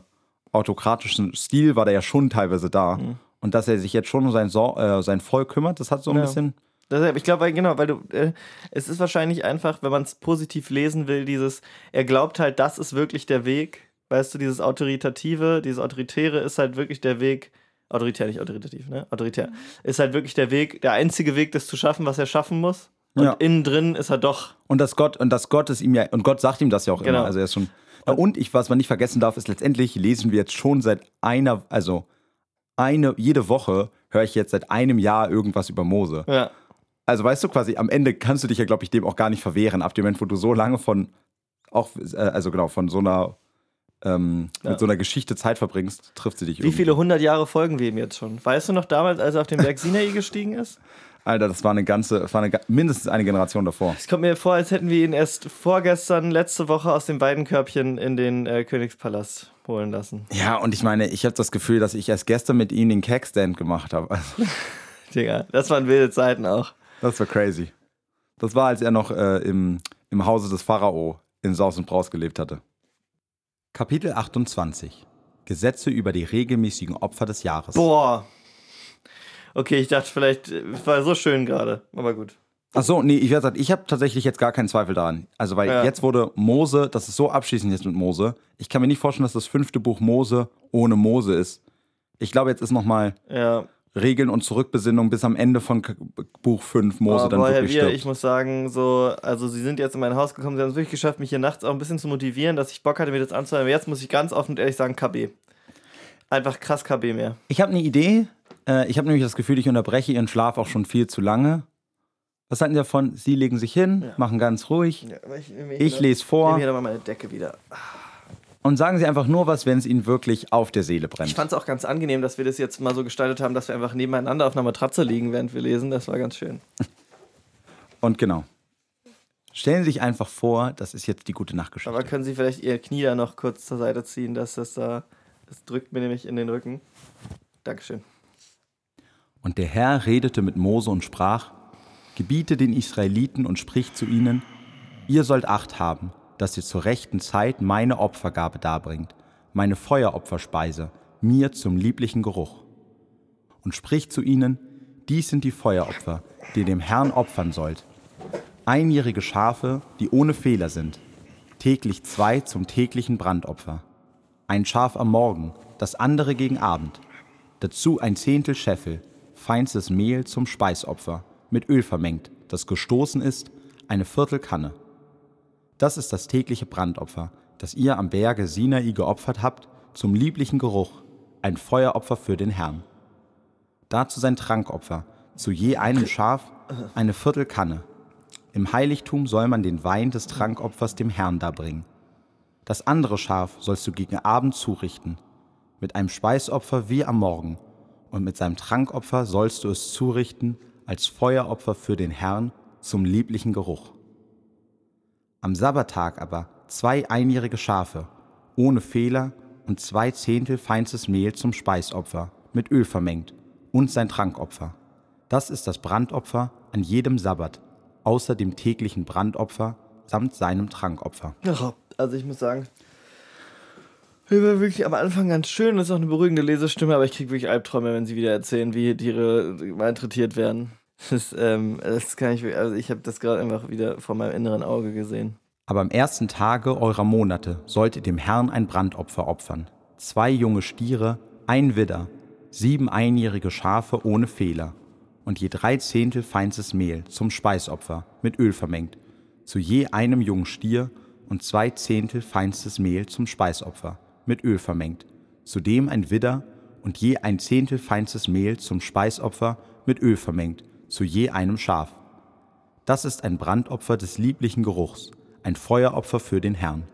A: autokratischen Stil war der ja schon teilweise da. Und dass er sich jetzt schon um sein, Sor äh, sein Volk kümmert, das hat so ein
B: Ja.
A: bisschen.
B: Deshalb, ich glaube, weil- genau, weil du, äh, es ist wahrscheinlich einfach, wenn man es positiv lesen will, dieses, er glaubt halt, das ist wirklich der Weg, Weißt du, dieses Autoritative, dieses Autoritäre ist halt wirklich der Weg, autoritär, nicht autoritativ, ne? Autoritär, ist halt wirklich der Weg, der einzige Weg, das zu schaffen, was er schaffen muss. Und
A: Ja.
B: innen drin ist er doch.
A: Und das Gott, und das Gott ist ihm ja, und Gott sagt ihm das ja auch
B: Genau.
A: immer. Also er ist schon. Ja, und ich, was man nicht vergessen darf, ist letztendlich lesen wir jetzt schon seit einer, also eine, jede Woche höre ich jetzt seit einem Jahr irgendwas über Mose.
B: Ja.
A: Also weißt du quasi, am Ende kannst du dich ja, glaube ich, dem auch gar nicht verwehren, ab dem Moment, wo du so lange von, auch, äh, also genau, von so einer, ähm,
B: Ja.
A: mit so einer Geschichte Zeit verbringst, trifft sie dich
B: Wie
A: irgendwie.
B: viele hundert Jahre folgen wir ihm jetzt schon? Weißt du noch damals, als er auf den Berg Sinai gestiegen ist?
A: Alter, das war eine ganze, das war eine, mindestens eine Generation davor.
B: Es kommt mir vor, als hätten wir ihn erst vorgestern, letzte Woche aus dem Weidenkörbchen in den äh, Königspalast holen lassen.
A: Ja, und ich meine, ich habe das Gefühl, dass ich erst gestern mit ihnen den Cackstand gemacht habe. Also, [laughs]
B: Digga, das waren wilde Zeiten auch.
A: das war crazy. Das war, als er noch äh, im, im Hause des Pharao in Saus und Braus gelebt hatte. Kapitel 28 Gesetze über die regelmäßigen Opfer des Jahres.
B: Boah. Okay, ich dachte vielleicht, es war so schön gerade, aber gut.
A: Ach so, nee, ich, gesagt, ich habe tatsächlich jetzt gar keinen Zweifel daran. Also, weil
B: Ja.
A: jetzt wurde Mose, das ist so abschließend jetzt mit Mose. Ich kann mir nicht vorstellen, dass das fünfte Buch Mose ohne Mose ist. Ich glaube, jetzt ist nochmal
B: Ja,
A: Regeln und Zurückbesinnung bis am Ende von Buch 5 Mose
B: aber
A: dann
B: boah, Herr
A: wirklich
B: Wir,
A: stirbt.
B: ich muss sagen, so, also sie sind jetzt in mein Haus gekommen, sie haben es wirklich geschafft, mich hier nachts auch ein bisschen zu motivieren, dass ich Bock hatte, mir das anzuhören. Aber jetzt muss ich ganz offen und ehrlich sagen, KB. Einfach krass KB mehr.
A: Ich habe eine Idee. Äh, ich habe nämlich das Gefühl, ich unterbreche ihren Schlaf auch schon viel zu lange. Was halten Sie davon? Sie legen sich hin,
B: Ja.
A: machen ganz ruhig.
B: Ja, aber ich ich,
A: Ich lese
B: Ich
A: vor
B: nehme hier nochmal meine Decke wieder.
A: und sagen Sie einfach nur was, wenn es Ihnen wirklich auf der Seele
B: Ich
A: brennt.
B: fand es auch ganz angenehm, dass wir das jetzt mal so gestaltet haben, dass wir einfach nebeneinander auf einer Matratze liegen, während wir lesen. Das war ganz schön. [laughs]
A: Und genau. Stellen Sie sich einfach vor, das ist jetzt die gute Nachtgeschichte.
B: Aber können Sie vielleicht Ihr Knie da noch kurz zur Seite ziehen, dass das da. Das drückt mir nämlich in den Rücken. Dankeschön.
A: Und der Herr redete mit Mose und sprach, Gebiete den Israeliten und sprich zu ihnen, ihr sollt Acht haben, dass ihr zur rechten Zeit meine Opfergabe darbringt, meine Feueropferspeise, mir zum lieblichen Geruch. Und sprich zu ihnen, dies sind die Feueropfer, die ihr dem Herrn opfern sollt. Einjährige Schafe, die ohne Fehler sind, täglich zwei zum täglichen Brandopfer. Ein Schaf am Morgen, das andere gegen Abend. Dazu ein Zehntel Scheffel, feinstes Mehl zum Speisopfer, mit Öl vermengt, das gestoßen ist, eine Viertelkanne. Das ist das tägliche Brandopfer, das ihr am Berge Sinai geopfert habt, zum lieblichen Geruch, ein Feueropfer für den Herrn. Dazu sein Trankopfer, zu je einem Schaf eine Viertelkanne. Im Heiligtum soll man den Wein des Trankopfers dem Herrn darbringen. Das andere Schaf sollst du gegen Abend zurichten, mit einem Speisopfer wie am Morgen, und mit seinem Trankopfer sollst du es zurichten als Feueropfer für den Herrn zum lieblichen Geruch. Am Sabbattag aber zwei einjährige Schafe, ohne Fehler und zwei Zehntel feinstes Mehl zum Speisopfer, mit Öl vermengt, und sein Trankopfer. Das ist das Brandopfer an jedem Sabbat, außer dem täglichen Brandopfer samt seinem Trankopfer.
B: Also ich muss sagen, ich war wirklich am Anfang ganz schön. Das ist auch eine beruhigende Lesestimme, aber ich kriege wirklich Albträume, wenn sie wieder erzählen, wie Tiere malträtiert werden. Das, ähm, das kann ich, also ich habe das gerade einfach wieder vor meinem inneren Auge gesehen.
A: Aber am ersten Tage eurer Monate sollt ihr dem Herrn ein Brandopfer opfern. Zwei junge Stiere, ein Widder, sieben einjährige Schafe ohne Fehler und je drei Zehntel feinstes Mehl zum Speisopfer mit Öl vermengt, zu je einem jungen Stier und zwei Zehntel feinstes Mehl zum Speisopfer mit Öl vermengt, zudem ein Widder und je ein Zehntel feinstes Mehl zum Speisopfer mit Öl vermengt, zu je einem Schaf. Das ist ein Brandopfer des lieblichen Geruchs, ein Feueropfer für den Herrn.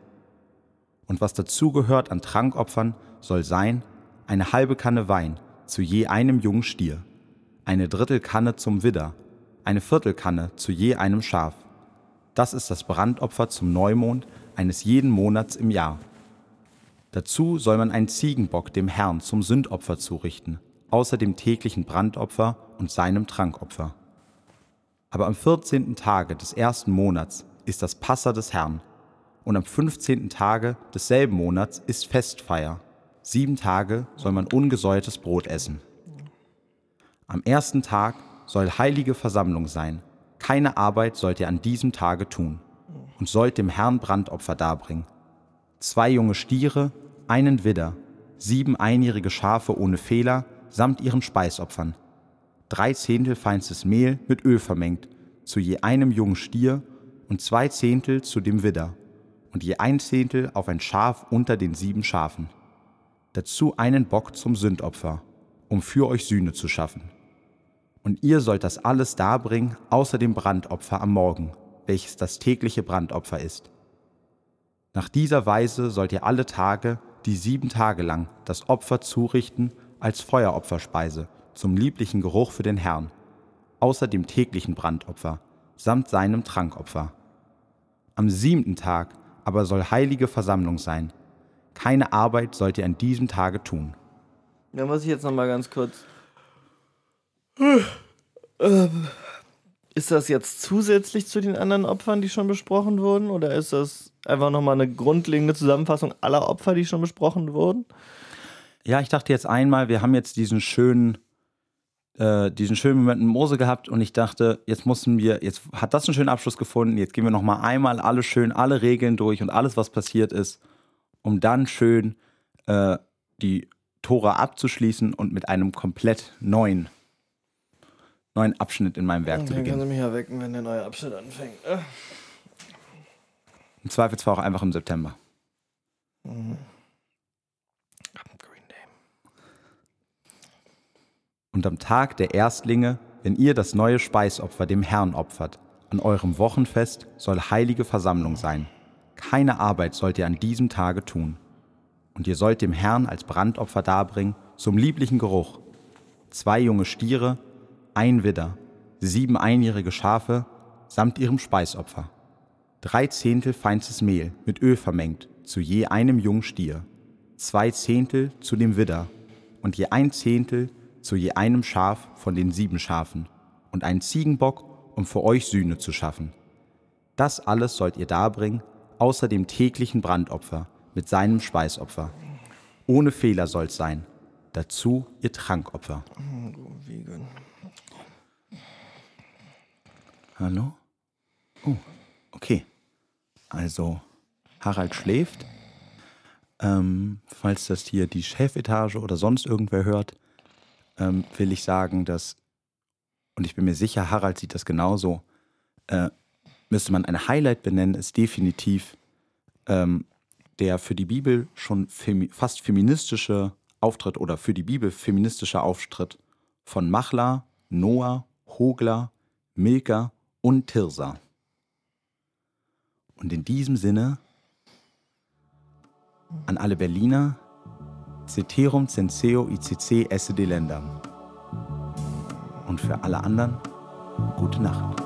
A: Und was dazugehört an Trankopfern, soll sein eine halbe Kanne Wein zu je einem jungen Stier, eine Drittelkanne zum Widder, eine Viertelkanne zu je einem Schaf. Das ist das Brandopfer zum Neumond eines jeden Monats im Jahr. Dazu soll man einen Ziegenbock dem Herrn zum Sündopfer zurichten, außer dem täglichen Brandopfer und seinem Trankopfer. Aber am 14. Tage des ersten Monats ist das Passa des Herrn, und am 15. Tage desselben Monats ist Festfeier. Sieben Tage soll man ungesäuertes Brot essen. Am ersten Tag soll heilige Versammlung sein. Keine Arbeit sollt ihr an diesem Tage tun und sollt dem Herrn Brandopfer darbringen. Zwei junge Stiere, einen Widder, sieben einjährige Schafe ohne Fehler samt ihren Speisopfern, drei Zehntel feinstes Mehl mit Öl vermengt, zu je einem jungen Stier und zwei Zehntel zu dem Widder und je ein Zehntel auf ein Schaf unter den sieben Schafen. Dazu einen Bock zum Sündopfer, um für euch Sühne zu schaffen. Und ihr sollt das alles darbringen, außer dem Brandopfer am Morgen, welches das tägliche Brandopfer ist. Nach dieser Weise sollt ihr alle Tage, die sieben Tage lang, das Opfer zurichten als Feueropferspeise zum lieblichen Geruch für den Herrn, außer dem täglichen Brandopfer, samt seinem Trankopfer. Am siebten Tag aber soll heilige Versammlung sein. Keine Arbeit sollt ihr an diesem Tage tun.
B: Da muss ich jetzt nochmal ganz kurz. Ähm, ist das jetzt zusätzlich zu den anderen Opfern, die schon besprochen wurden? Oder ist das einfach nochmal eine grundlegende Zusammenfassung aller Opfer, die schon besprochen wurden?
A: Ja, ich dachte jetzt einmal, wir haben jetzt diesen schönen, äh, diesen schönen Moment in Mose gehabt und ich dachte, jetzt mussten wir, jetzt hat das einen schönen Abschluss gefunden, jetzt gehen wir nochmal einmal alle schön, alle Regeln durch und alles, was passiert ist, um dann schön äh, die Tora abzuschließen und mit einem komplett neuen, neuen Abschnitt in meinem Werk
B: Und
A: zu
B: dann
A: beginnen.
B: können Sie mich ja wecken, wenn der neue Abschnitt anfängt. Äh.
A: Im Zweifelsfall auch einfach im September.
B: Green Day.
A: Und am Tag der Erstlinge, wenn ihr das neue Speisopfer dem Herrn opfert, an eurem Wochenfest soll heilige Versammlung sein. Keine Arbeit sollt ihr an diesem Tage tun. Und ihr sollt dem Herrn als Brandopfer darbringen, zum lieblichen Geruch. Zwei junge Stiere, ein Widder, sieben einjährige Schafe, samt ihrem Speisopfer. Drei Zehntel feinstes Mehl mit Öl vermengt, zu je einem jungen Stier. Zwei Zehntel zu dem Widder und je ein Zehntel zu je einem Schaf von den sieben Schafen und einen Ziegenbock, um für euch Sühne zu schaffen. Das alles sollt ihr darbringen, außer dem täglichen Brandopfer mit seinem Speisopfer. Ohne Fehler soll's sein. Dazu ihr Trankopfer. Hallo? Oh, okay. Also, Harald schläft. Ähm, falls das hier die Chefetage oder sonst irgendwer hört, ähm, will ich sagen, dass, und ich bin mir sicher, Harald sieht das genauso, äh, müsste man ein Highlight benennen, ist definitiv ähm, der für die Bibel schon femi fast feministische Auftritt oder für die Bibel feministische Auftritt von Machla, Noah, Hogler, Milka und Tirsa. Und in diesem Sinne an alle Berliner, Ceterum censeo ICC esse delendam. Und für alle anderen, gute Nacht.